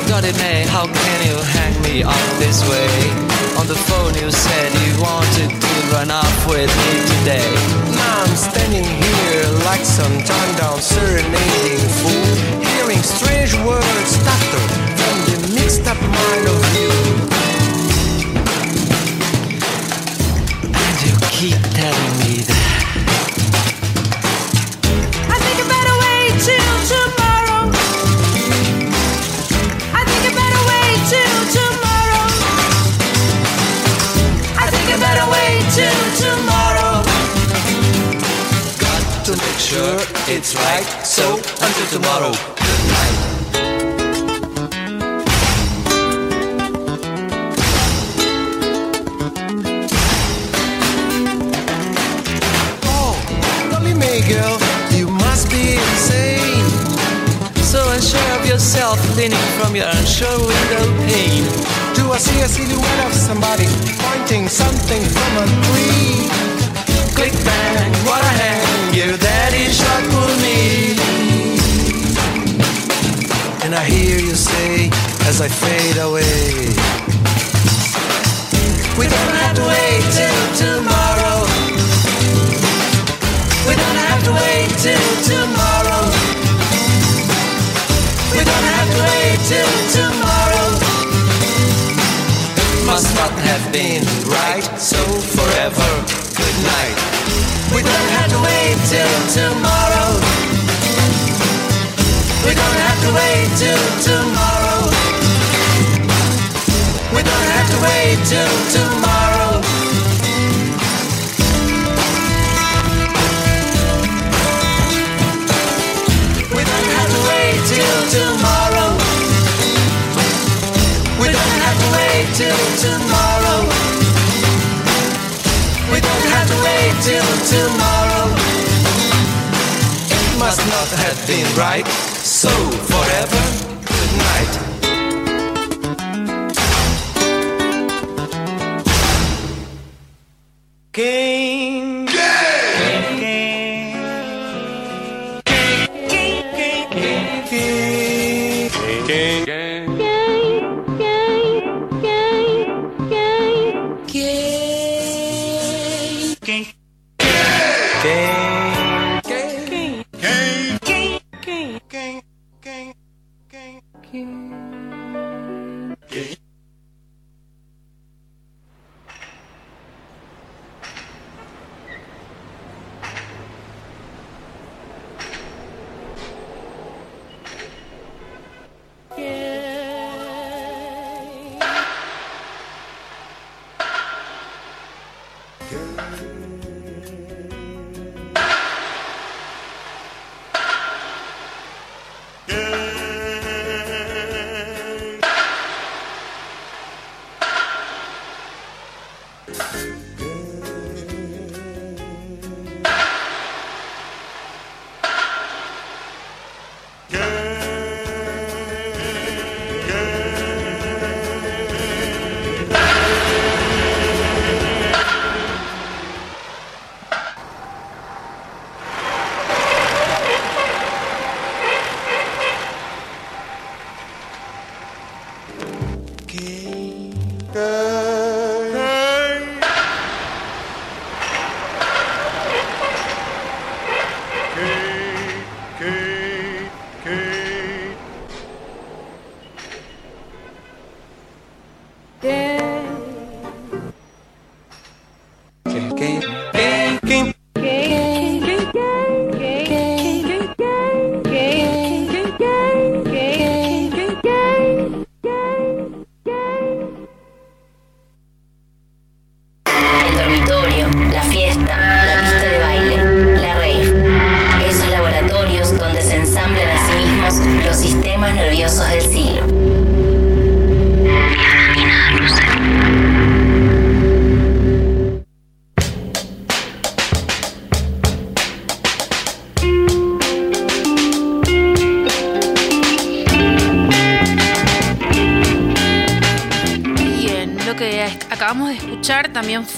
God it how can you hang me up this way? On the phone you said you wanted to run off with me today. Now I'm standing here like some turned down serenading fool, hearing strange words stutter from the mixed up mind of you. It's right. So until tomorrow, good night. Oh, Mae girl, you must be insane. So unsure of yourself, leaning from your unsure window pane. Do I see a silhouette of somebody pointing something from a tree? Click bang, what a hand, your daddy shot for me. And I hear you say as I fade away. We don't have to wait till tomorrow. We don't have to wait till tomorrow. We don't have to wait till tomorrow. Must not have been right, so forever, good night. We don't have to wait till tomorrow. We don't have to wait till tomorrow. We don't have to wait till tomorrow. We don't have to wait till tomorrow. We don't have to wait till tomorrow. Till tomorrow. It must not have been right. So forever,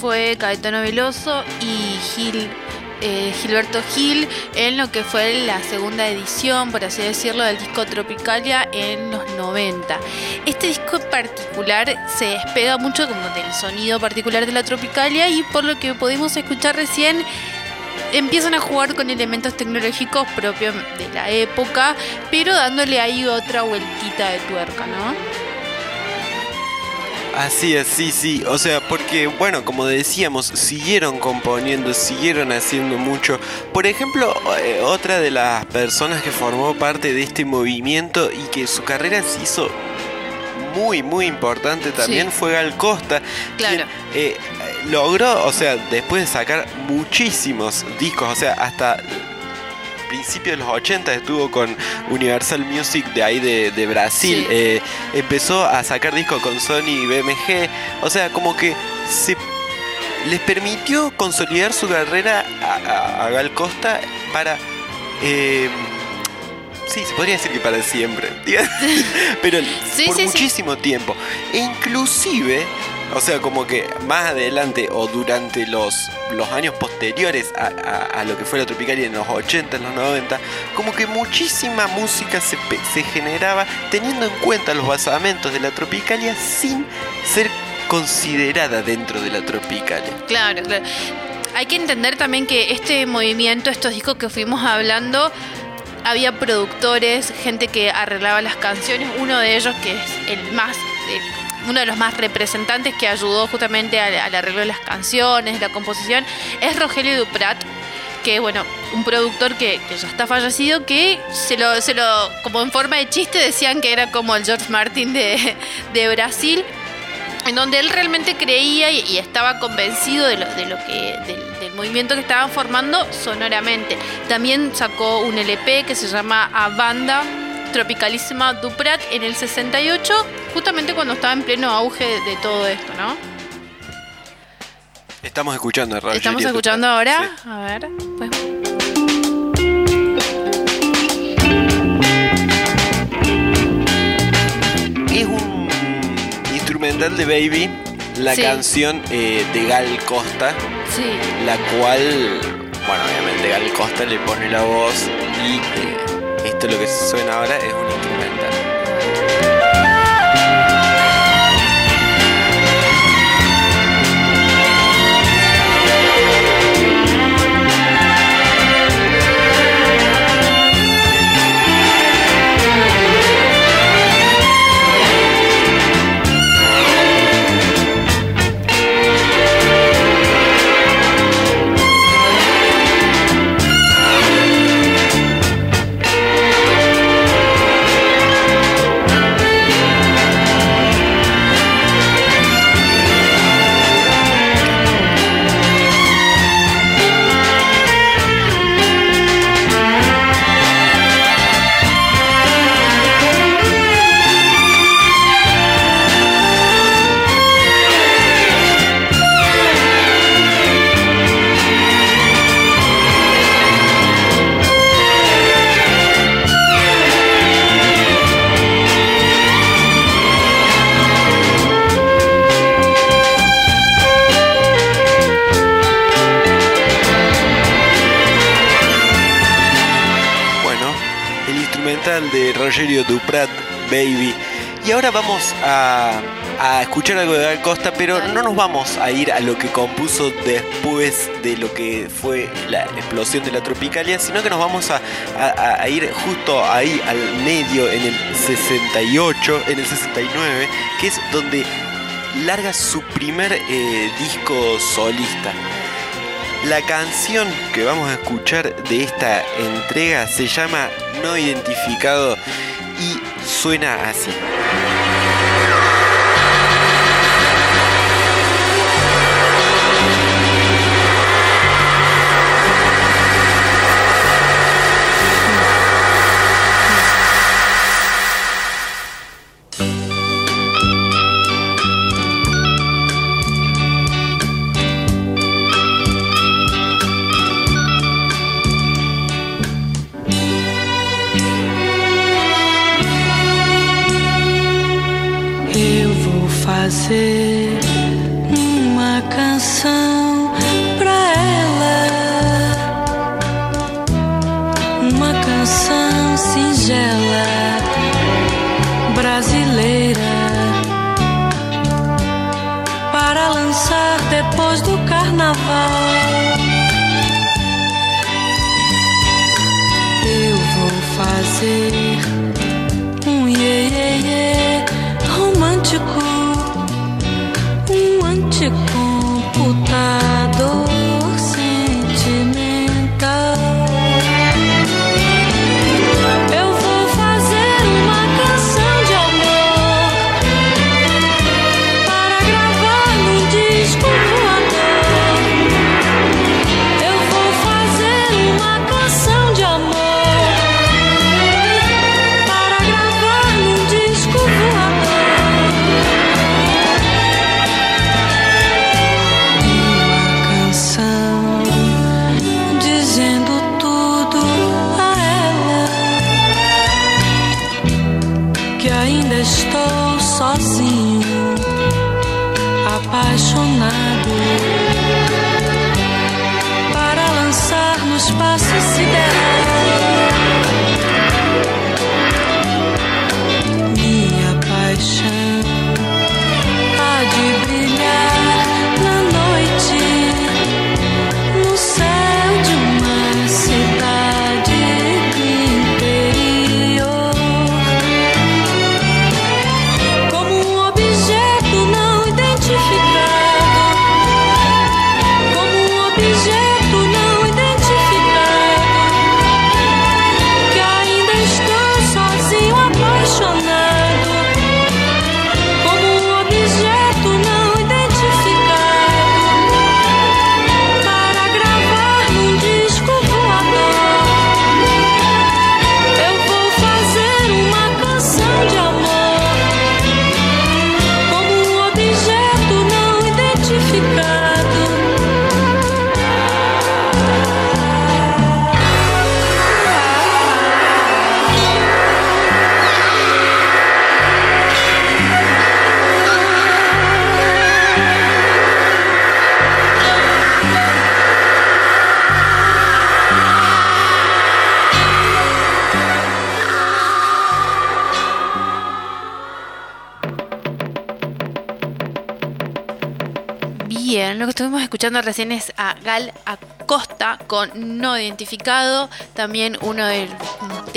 fue Caetano Veloso y eh, Gilberto Gil en lo que fue la segunda edición, por así decirlo, del disco Tropicalia en los 90. Este disco en particular se despega mucho como del sonido particular de la Tropicalia y por lo que pudimos escuchar recién empiezan a jugar con elementos tecnológicos propios de la época, pero dándole ahí otra vueltita de tuerca, ¿no? Así es, sí, sí. O sea, porque, bueno, como decíamos, siguieron componiendo, siguieron haciendo mucho. Por ejemplo, eh, otra de las personas que formó parte de este movimiento y que su carrera se hizo muy, muy importante también fue Gal Costa. Claro. quien, eh, logró, o sea, después de sacar muchísimos discos, o sea, hasta principios de los 80 estuvo con Universal Music de ahí de, de Brasil. Sí. Eh, empezó a sacar discos con Sony y BMG. O sea, como que se les permitió consolidar su carrera a, a- a Gal Costa para... eh, sí, se podría decir que para siempre. (laughs) Pero Sí, por sí, muchísimo tiempo. E inclusive, o sea, como que más adelante o durante los, los años posteriores a, lo que fue la Tropicalia en los 80, en los 90, como que muchísima música se, se generaba teniendo en cuenta los basamentos de la Tropicalia sin ser considerada dentro de la Tropicalia. Claro, claro. Hay que entender también que este movimiento, estos discos que fuimos hablando, había productores, gente que arreglaba las canciones. Uno de ellos, que es el más, uno de los más representantes que ayudó justamente al, al arreglo de las canciones, la composición, es Rogelio Duprat que bueno, un productor que, ya está fallecido, que se lo, se lo, como en forma de chiste, decían que era como el George Martin de, de Brasil en donde él realmente creía y, estaba convencido de lo, de lo que del, del movimiento que estaban formando sonoramente. También sacó un LP que se llama A Banda Tropicalísima Duprat en el 68, justamente cuando estaba en pleno auge de, todo esto, ¿no? Estamos escuchando a Estamos Duprat. escuchando ahora, Sí. a ver, pues Es un instrumental de Baby, la Sí. canción eh, de Gal Costa, sí. la cual, bueno, obviamente Gal Costa le pone la voz y eh, esto lo que suena ahora es un. Instrumental de Rogerio Duprat, Baby. Y ahora vamos a, escuchar algo de Gal Costa, pero no nos vamos a ir a lo que compuso después de lo que fue la explosión de la Tropicalia, sino que nos vamos a, a- a ir justo ahí al medio, en el 68, en el 69, que es donde larga su primer eh, disco solista. La canción que vamos a escuchar de esta entrega se llama No Identificado y suena así. passer escuchando recién es a Gal Acosta con No Identificado, también uno del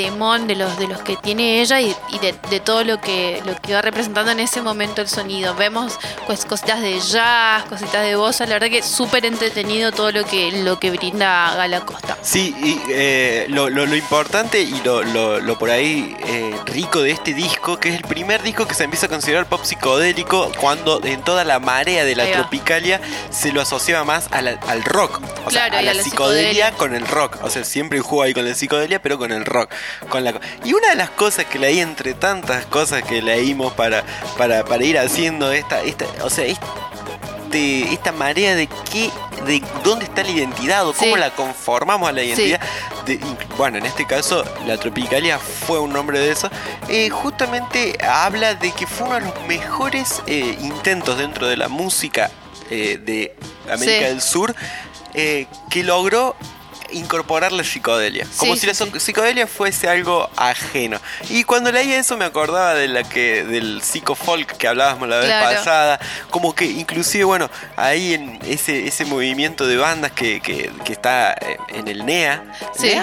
temón de los de los que tiene ella y, y de, de todo lo que lo que va representando en ese momento el sonido. Vemos pues cositas de jazz, cositas de voz, la verdad que es súper entretenido todo lo que lo que brinda Gal Acosta. Sí, y eh, lo, lo- lo importante y lo, lo- por ahí eh, rico de este disco, que es el primer disco que se empieza a considerar pop psicodélico cuando en toda la marea de la tropicalia se lo asociaba más a la- al rock. O sea, Claro, a y la, a la psicodelia psicodelia. con el rock. O sea, siempre jugó ahí con la psicodelia, pero con el rock. Con la, y una de las cosas que leí entre tantas cosas que leímos para, para, para ir haciendo esta, esta, o sea, este, esta marea de qué, de dónde está la identidad o cómo Sí. la conformamos a la Sí. identidad. de- bueno, en este caso, la Tropicalia fue un nombre de eso. eh, justamente habla de que fue uno de los mejores eh, intentos dentro de la música eh, de América Sí. del Sur que logró incorporar la psicodelia. Como Sí, si sí, la psicodelia fuese algo ajeno. Y cuando leí eso me acordaba de la que del psicofolk que hablábamos la vez Claro. pasada. Como que inclusive, bueno, ahí en ese, ese movimiento de bandas que, que- que está eh, en el NEA. Sí.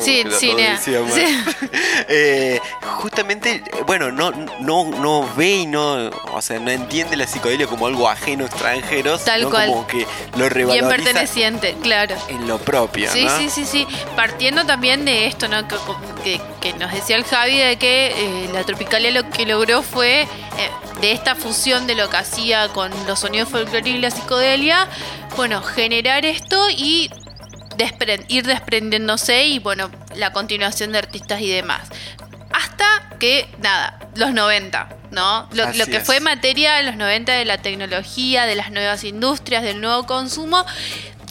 Sí, sí. Sí. (laughs) Eh, justamente, bueno, no, no, no ve y no, o sea, no entiende la psicodelia como algo ajeno, extranjero, Tal sino cual. como que lo Bien revaloriza perteneciente, claro. en lo propio, Sí, ¿no? sí, sí, sí. Partiendo también de esto, ¿no? Que, que- que nos decía el Javi de que eh, la Tropicalia lo que logró fue, eh, de esta fusión de lo que hacía con los sonidos folclóricos y la psicodelia, bueno, generar esto y despren- ir desprendiéndose y, bueno, la continuación de artistas y demás. Hasta que, nada, los 90, ¿no? Lo, que es. fue materia en los 90 de la tecnología, de las nuevas industrias, del nuevo consumo.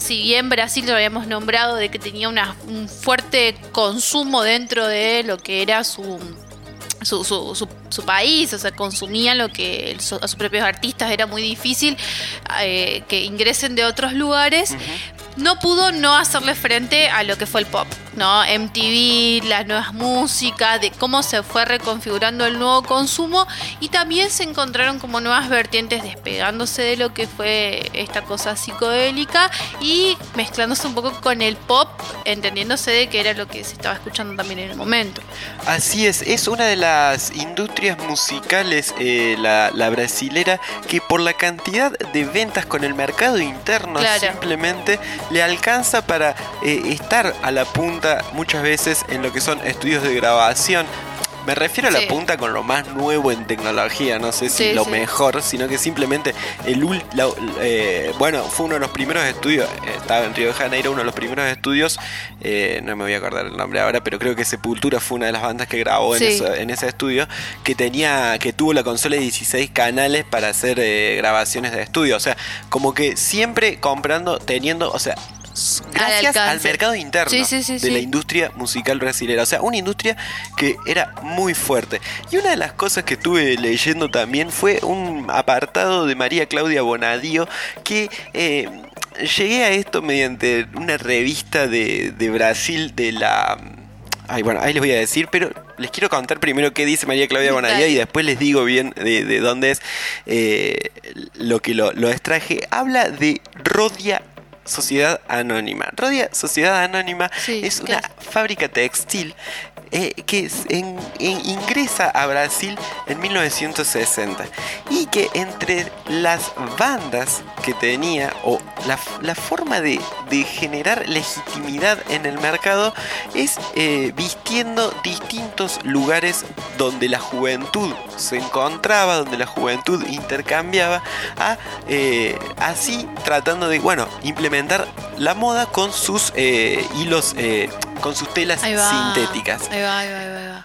Si bien Brasil lo habíamos nombrado de que tenía una- un fuerte consumo dentro de lo que era su, su, su- su- su país, o sea, consumían lo que a sus propios artistas era muy difícil eh, que ingresen de otros lugares. No pudo no hacerle frente a lo que fue el pop, ¿no? MTV, las nuevas músicas, de cómo se fue reconfigurando el nuevo consumo y también se encontraron como nuevas vertientes despegándose de lo que fue esta cosa psicodélica y mezclándose un poco con el pop, entendiéndose de que era lo que se estaba escuchando también en el momento. Así es, es una de las industrias musicales, eh, la, la brasilera, que por la cantidad de ventas con el mercado interno Claro. simplemente le alcanza para eh, estar a la punta muchas veces en lo que son estudios de grabación. Me refiero a la Sí. punta con lo más nuevo en tecnología, no sé si Sí, lo sí. mejor, sino que simplemente el ul- la- eh, bueno, fue uno de los primeros estudios, eh, estaba en Río de Janeiro, uno de los primeros estudios, eh, no me voy a acordar el nombre ahora, pero creo que Sepultura fue una de las bandas que grabó en, eso- en ese estudio, que tenía, que tuvo la consola de 16 canales para hacer eh, grabaciones de estudio, o sea, como que siempre comprando, teniendo, o sea, gracias al, mercado interno Sí, sí, sí, de la industria musical brasilera. O sea, una industria que era muy fuerte. Y una de las cosas que estuve leyendo también fue un apartado de María Claudia Bonadío que... eh, Llegué a esto mediante una revista de, de Brasil de la... Ay, bueno, ahí les voy a decir, pero les quiero contar primero qué dice María Claudia Bonadía y después les digo bien de, de dónde es eh, lo que lo, lo extraje. Habla de Rodia Sociedad Anónima. Rodia Sociedad Anónima es una fábrica textil eh, que ingresa a Brasil en 1960 y que entre las bandas que tenía o la, forma de, generar legitimidad en el mercado es eh, vistiendo distintos lugares donde la juventud se encontraba, donde la juventud intercambiaba, eh, así tratando de, bueno, implementar la moda con sus hilos, con sus telas Ahí va. sintéticas. Ahí va, ahí va, ahí va.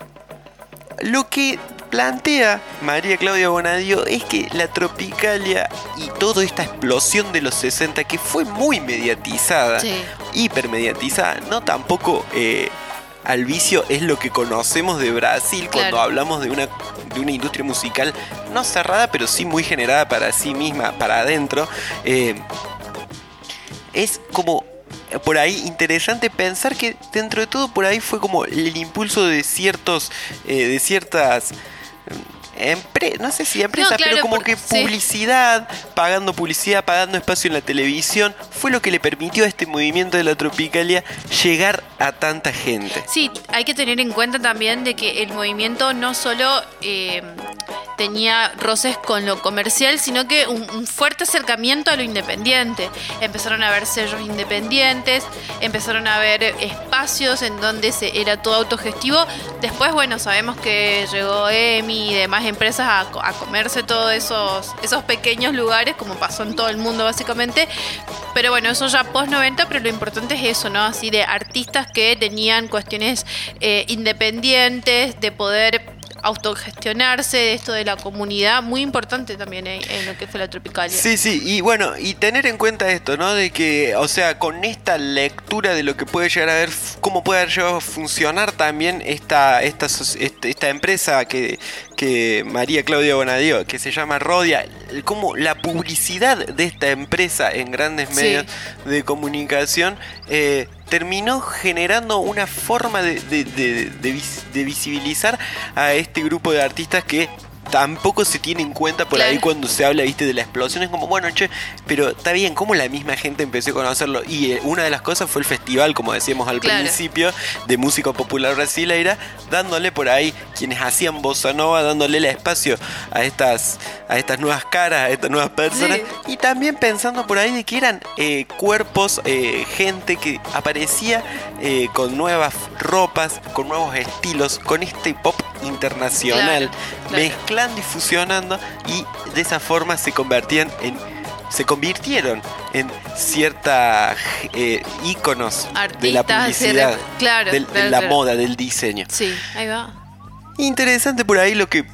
Lo que plantea María Claudia Bonadio es que la tropicalia y toda esta explosión de los 60 que fue muy mediatizada, Sí. hipermediatizada, no tampoco eh, al vicio es lo que conocemos de Brasil cuando hablamos de una, de una industria musical no cerrada, pero sí muy generada para sí misma, para adentro. eh, es como por ahí interesante pensar que dentro de todo por ahí fue como el impulso de ciertos eh, de ciertas no sé si empresas claro, pero como que sí. publicidad pagando publicidad pagando espacio en la televisión fue lo que le permitió a este movimiento de la tropicalia llegar a tanta gente Sí, hay que tener en cuenta también de que el movimiento no solo eh, tenía roces con lo comercial, sino que un, un fuerte acercamiento a lo independiente. Empezaron a haber sellos independientes, empezaron a haber espacios en donde se, era todo autogestivo. Después, bueno, sabemos que llegó EMI y demás empresas a, a comerse todos esos, esos pequeños lugares, como pasó en todo el mundo básicamente. Pero bueno, eso ya post 90, pero lo importante es eso, ¿no? Así de artistas que tenían cuestiones eh, independientes, de poder autogestionarse, de esto de la comunidad, muy importante también en, en lo que fue la Tropicalia. Sí, sí, y bueno, y tener en cuenta esto, ¿no? De que, o sea, con esta lectura de lo que puede llegar a ver, cómo puede haber llegado a funcionar también esta, esta, este- esta empresa que, que María Claudia Bonadío, que se llama Rodia, como la publicidad de esta empresa en grandes Sí. medios de comunicación eh, terminó generando una forma de, de- de- de vis- de visibilizar a este grupo de artistas que tampoco se tiene en cuenta por ahí cuando se habla, viste, de la explosión. Es como, bueno, che, pero está bien, como la misma gente empezó a conocerlo. Y eh, una de las cosas fue el festival, como decíamos al Claro. principio, de música popular brasileira, dándole por ahí quienes hacían bossa nova, dándole el espacio a estas, a estas nuevas caras, a estas nuevas personas. Y también pensando por ahí de que eran eh, cuerpos, eh, gente que aparecía con nuevas ropas, con nuevos estilos, con este pop internacional, Claro, claro. Mezclando y fusionando y de esa forma se convertían en se convirtieron en cierta eh, íconos de la Artistas, publicidad, de- claro, del- de claro, la claro. moda, del diseño. Sí, ahí va. Interesante por ahí lo que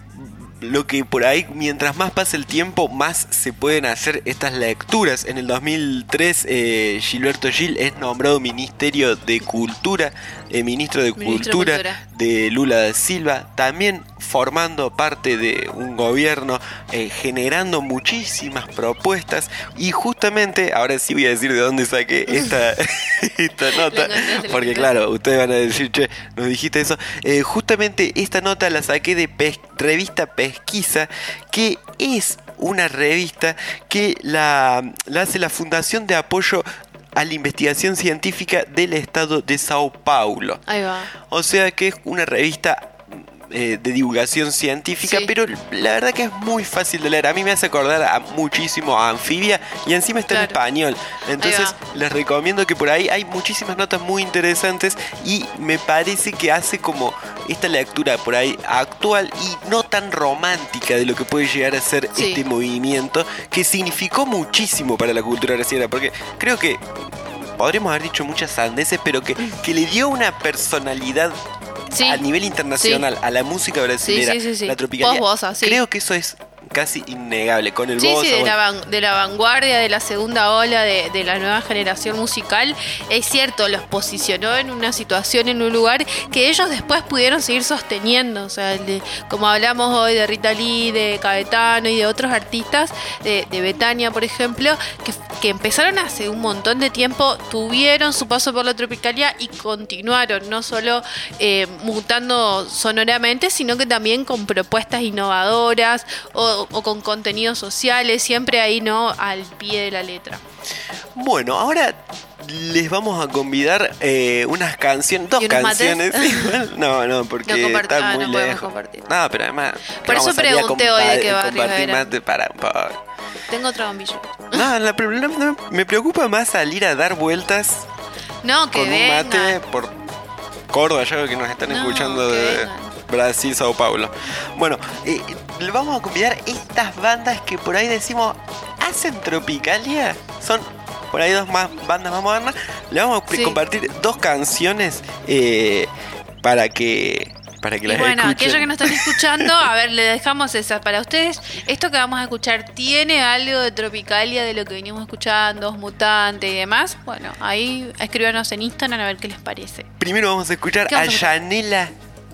lo que por ahí mientras más pasa el tiempo más se pueden hacer estas lecturas. En el 2003 eh, Gilberto Gil es nombrado Ministerio de Cultura, eh, ministro de Ministro de Cultura, de Lula da Silva, también formando parte de un gobierno eh, generando muchísimas propuestas. Y justamente ahora sí voy a decir de dónde saqué (laughs) esta, (laughs) esta nota porque claro ustedes van a decir che nos dijiste eso Eh, justamente esta nota la saqué de Pes- revista Pesquisa que es una revista que la, la hace la Fundación de Apoyo a la Investigación Científica del Estado de Sao Paulo. Ahí va. O sea que es una revista eh, de divulgación científica, Sí. pero la verdad que es muy fácil de leer. A mí me hace acordar a muchísimo a Anfibia y encima está en español. Entonces les recomiendo que por ahí hay muchísimas notas muy interesantes y me parece que hace como esta lectura por ahí actual y no tan romántica de lo que puede llegar a ser Sí. este movimiento que significó muchísimo para la cultura brasileña, porque creo que podríamos haber dicho muchas sandeces, pero que, que le dio una personalidad Sí. a nivel internacional a la música brasileña, Sí, la tropical. Post-bossa, sí. Creo que eso es casi innegable. Con el Sí, sí, de bueno, la, van- de la vanguardia, de la segunda ola de, de la nueva generación musical. Es cierto, los posicionó en una situación, en un lugar que ellos después pudieron seguir sosteniendo. O sea, de- como hablamos hoy de Rita Lee, de Caetano y de otros artistas, de, de Betania, por ejemplo, que, que empezaron hace un montón de tiempo, tuvieron su paso por la tropicalia y continuaron, no solo eh, mutando sonoramente, sino que también con propuestas innovadoras o, o con contenidos sociales, siempre ahí no al pie de la letra. Bueno, ahora les vamos a convidar eh, unas canciones, dos (laughs) canciones. igual. no, no, porque No están ah, muy no lejos. No, pero además. Por eso pregunté hoy de qué barrio para, para- Tengo otro bombillo. No, la- no- me preocupa más salir a dar vueltas No, que con un mate por Córdoba, veo que nos están escuchando de vengan. Brasil, Sao Paulo. Bueno, eh, le vamos a convidar estas bandas que por ahí decimos, ¿hacen Tropicalia? Son por ahí dos más bandas más modernas. Le vamos a Sí. compartir dos canciones eh, para que para que Y las bueno, escuchen. aquellos que nos están escuchando, a ver, le dejamos esa para ustedes. Esto que vamos a escuchar tiene algo de Tropicalia de lo que venimos escuchando, Mutante y demás. Bueno, ahí escríbanos en Instagram a ver qué les parece. Primero vamos a escuchar ¿Qué a a escuchar?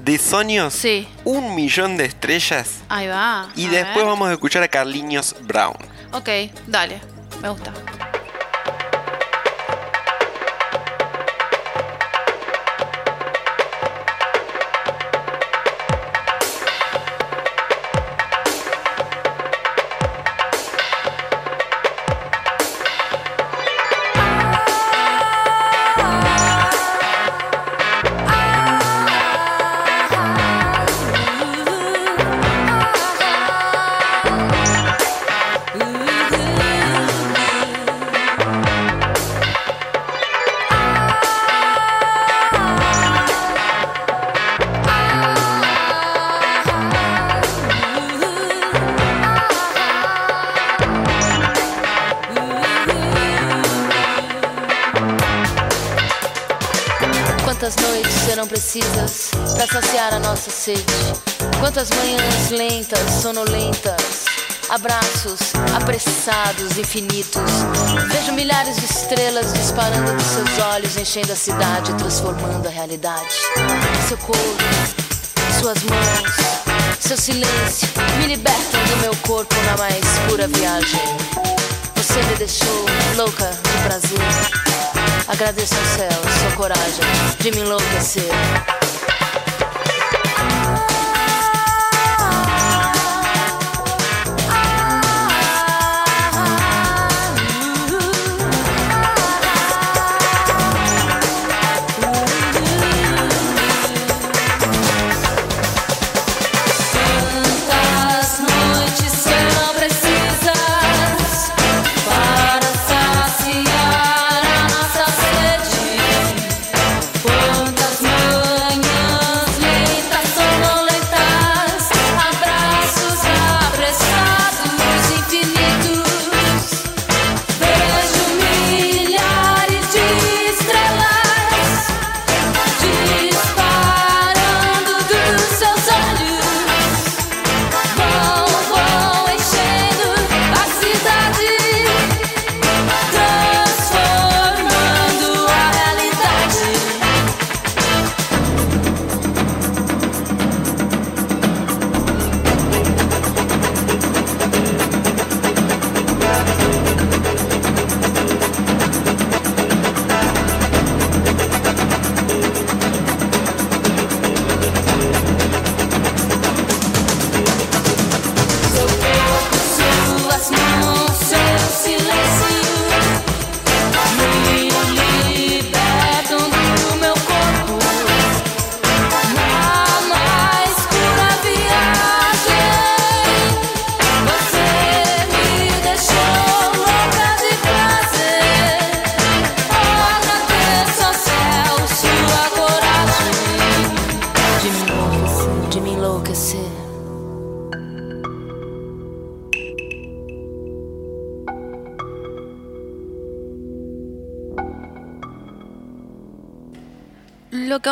De Sonios, Sí. un millón de estrellas. Ahí va. Y después ver. vamos a escuchar a Carliños Brown. Ok, dale. Me gusta. Sede? Quantas manhãs lentas, sonolentas, abraços apressados, infinitos. Vejo milhares de estrelas disparando dos seus olhos, enchendo a cidade, transformando a realidade. Seu corpo, suas mãos, seu silêncio me libertam do meu corpo na mais pura viagem. Você me deixou louca de prazer. Agradeço ao céu sua coragem de me enlouquecer.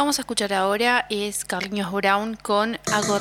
Vamos a escuchar ahora es Carliños Brown con Algo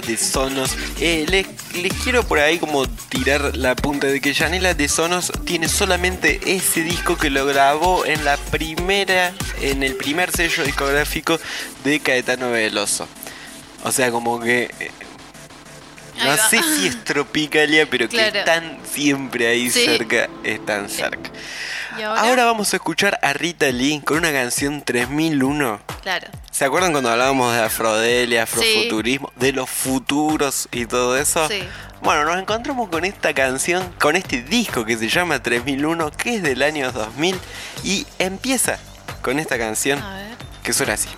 De Sonos. Eh, les, les quiero por ahí como tirar la punta de que Janela de Sonos tiene solamente ese disco que lo grabó en la primera, en el primer sello discográfico de Caetano Veloso. O sea, como que eh, no sé si es Tropicalia, pero que están siempre ahí Sí. cerca, están cerca. ¿Y ahora? Ahora vamos a escuchar a Rita Lee con una canción 3001. Claro. ¿Se acuerdan cuando hablábamos de afrodelia, afrofuturismo, de los futuros y todo eso? Sí. Bueno, nos encontramos con esta canción, con este disco que se llama 3001, que es del año 2000 y empieza con esta canción que suena así.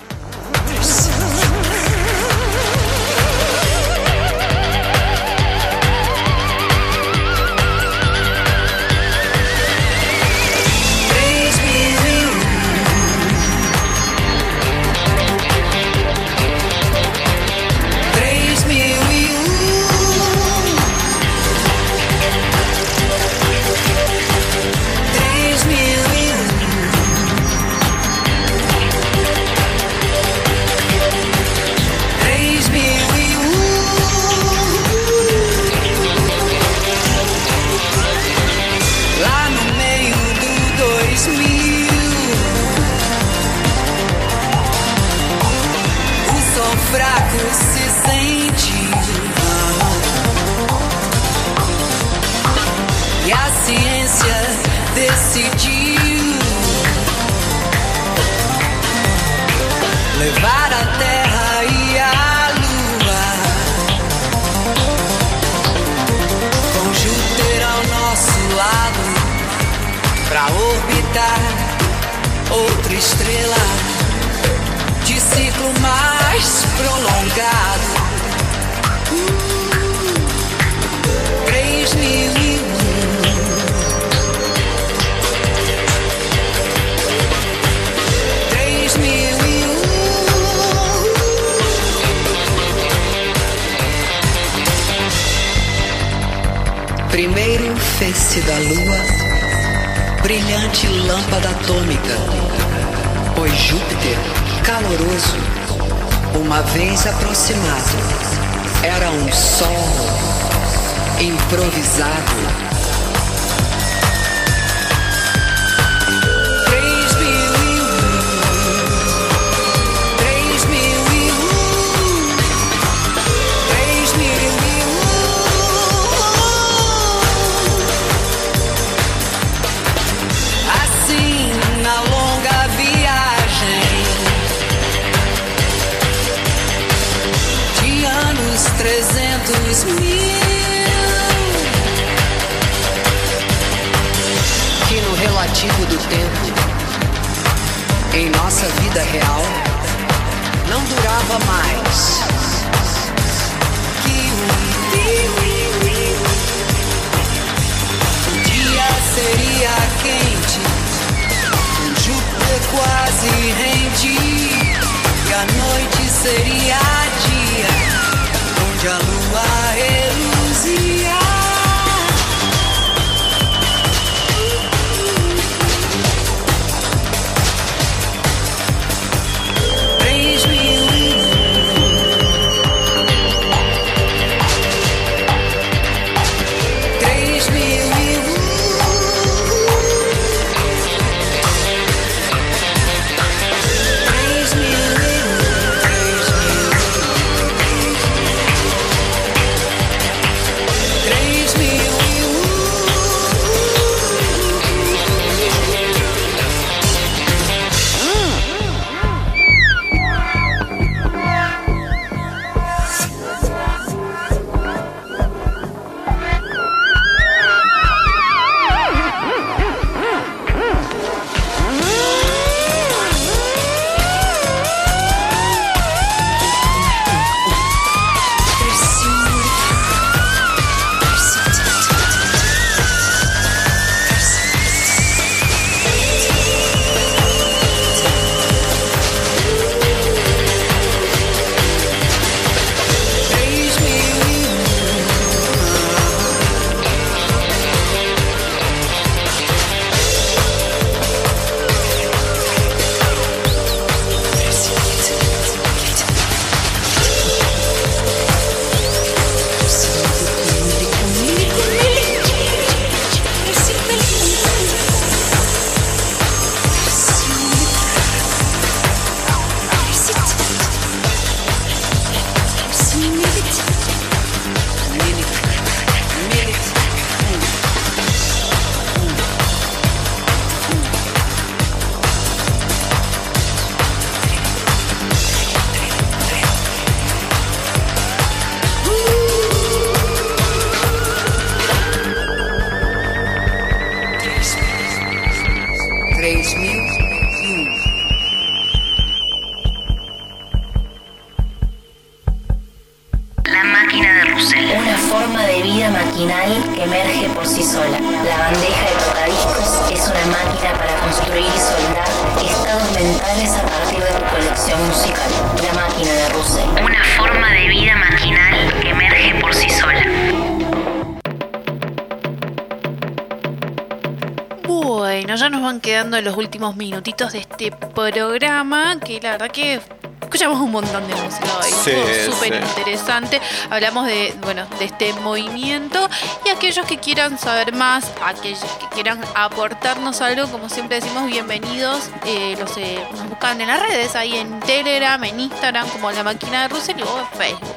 Últimos minutitos de este programa, que la verdad que escuchamos un montón de música hoy. Sí, súper sí. interesante. Hablamos de, bueno, de este movimiento y aquellos que quieran saber más, aquellos que quieran aportarnos algo, como siempre decimos, bienvenidos. Eh, los, eh, nos buscan en las redes, ahí en Telegram, en Instagram, como La Máquina de Russell y luego en Facebook.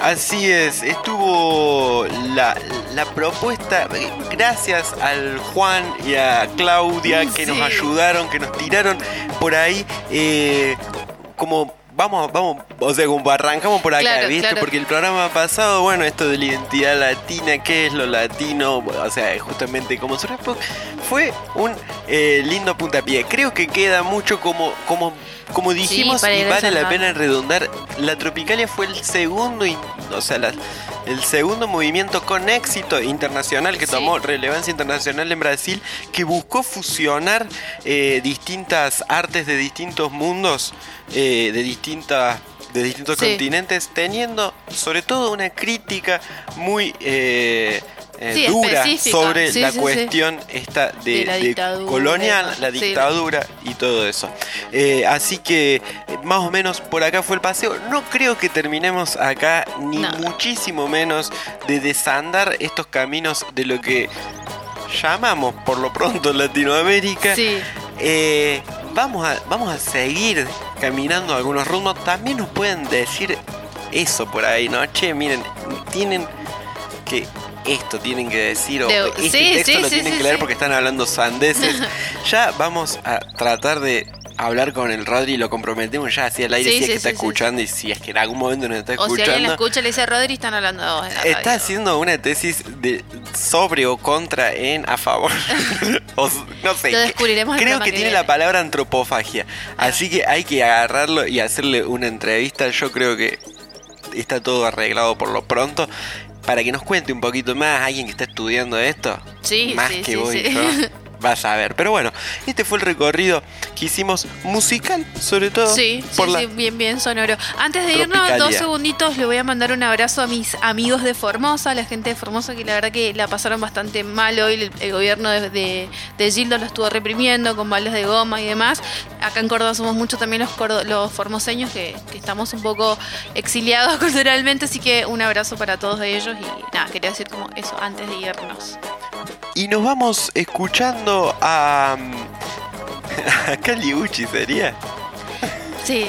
Así es, estuvo la, la propuesta, gracias al Juan y a Claudia que nos Sí. ayudaron, que nos tiraron por ahí, eh, como vamos, vamos, o sea, como arrancamos por acá, Claro, ¿viste? claro. Porque el programa pasado, bueno, esto de la identidad latina, qué es lo latino, o sea, justamente como surge, fue- fue un eh, lindo puntapié. Creo que queda mucho como, como, como dijimos para y vale la pena redondar. La Tropicalia fue el segundo, o sea, la- el segundo movimiento con éxito internacional que Sí. tomó relevancia internacional en Brasil, que buscó fusionar eh, distintas artes de distintos mundos, eh, de distintas de distintos Sí. continentes, teniendo sobre todo una crítica muy eh, eh, Sí, dura sobre Sí, la sí, cuestión esta de, De la de dictadura, colonial, la dictadura y todo eso. Eh, así que eh, más o menos por acá fue el paseo. No creo que terminemos acá, ni No. muchísimo menos de desandar estos caminos de lo que llamamos por lo pronto Latinoamérica. Eh, vamos, a, vamos a seguir caminando algunos rumos. También nos pueden decir eso por ahí, ¿no? Che, miren, tienen que esto tienen que decir o De- este sí, texto sí, lo sí, tienen que leer porque están hablando sandeces. (laughs) ya vamos a tratar de hablar con el Rodri lo comprometemos ya así al aire Sí, si es sí, que está escuchando y si es que en algún momento nos está O si alguien la escuchando. escucha, le dice Rodri, están hablando de vos en la Está radio. haciendo una tesis de sobre o contra en a favor. (laughs) O no sé. Lo descubriremos el Creo que que tiene la palabra antropofagia. Así que hay que agarrarlo y hacerle una entrevista. Yo creo que está todo arreglado por lo pronto. Para que nos cuente un poquito más, alguien que está estudiando esto. Sí, más sí, que sí, vos y sí. (laughs) Vas a ver. Pero bueno, este fue el recorrido que hicimos musical, sobre todo. Sí, por sí, la sí, bien, bien sonoro. Antes de irnos, dos segunditos, le voy a mandar un abrazo a mis amigos de Formosa, la gente de Formosa que la verdad que la pasaron bastante mal hoy. El, el gobierno de, de, de Gildo lo estuvo reprimiendo con balas de goma y demás. Acá en Córdoba somos muchos también los, cordo- los formoseños que, que estamos un poco exiliados (laughs) culturalmente, así que un abrazo para todos ellos y nada, quería decir como eso antes de irnos. Y nos vamos escuchando a. (laughs) a Caliucci, sería. Sí.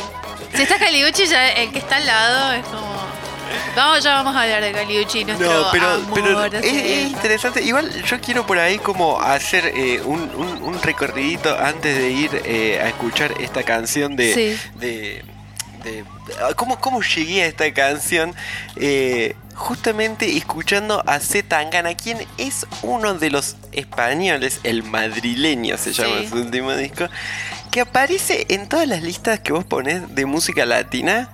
Si está Caliucci, ya el que está al lado es como. Vamos, ya vamos a hablar de Caliucci, No, pero, amor, pero es, interesante. Igual yo quiero por ahí como hacer eh, un, un, un recorridito antes de ir eh, a escuchar esta canción de... Sí. de, de- ah, ¿cómo, ¿Cómo llegué a esta canción? Eh, justamente escuchando a Z Tangana, quien es uno de los españoles, el madrileño se llama Sí. su último disco, que aparece en todas las listas que vos ponés de música latina.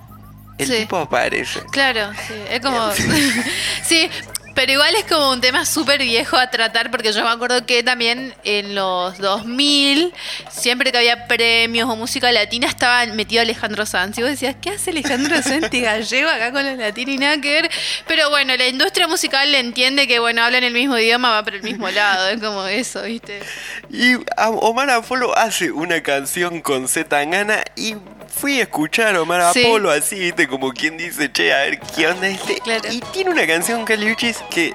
El Sí. tipo aparece. Claro, sí, es como. (laughs) sí, pero igual es como un tema súper viejo a tratar, porque yo me acuerdo que también en los 2000, siempre que había premios o música latina, estaba metido Alejandro Sanz. Y vos decías, ¿qué hace Alejandro (laughs) Sanz gallego acá con los latinos y nada que ver? Pero bueno, la industria musical le entiende que, bueno, hablan el mismo idioma, va por el mismo lado. Es como eso, ¿viste? Y a- Omar Apolo hace una canción con Z Tangana y fui a escuchar a Omar Sí. Apolo así, ¿viste? Como quien dice, che, a ver qué onda este. Claro. Y tiene una canción Caliuchis que,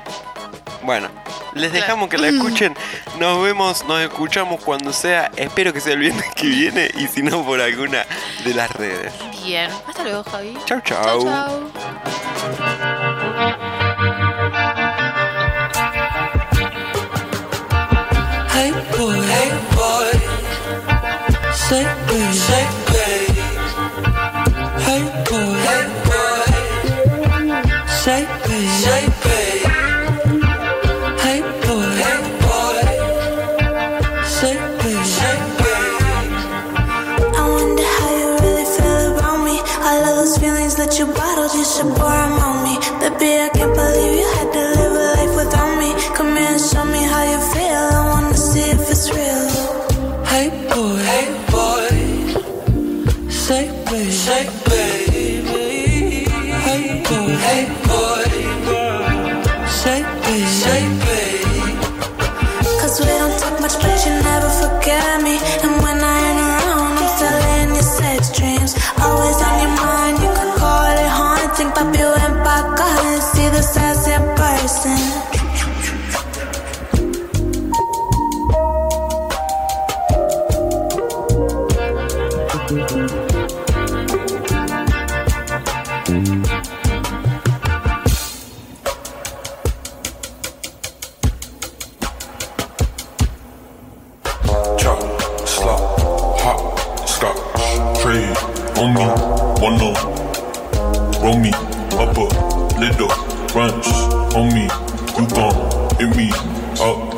bueno, les dejamos que la escuchen. Nos vemos, nos escuchamos cuando sea. Espero que sea el viernes que viene y si no por alguna de las redes. Bien. Hasta luego, Javi. Chau, chau. Chau, chau. Hey boy, hey boy, say baby, say baby. Hey boy, hey boy, say baby, say baby. your bottle, just to borrow on me. Baby, I can little brunch on me. You gon' hit me up.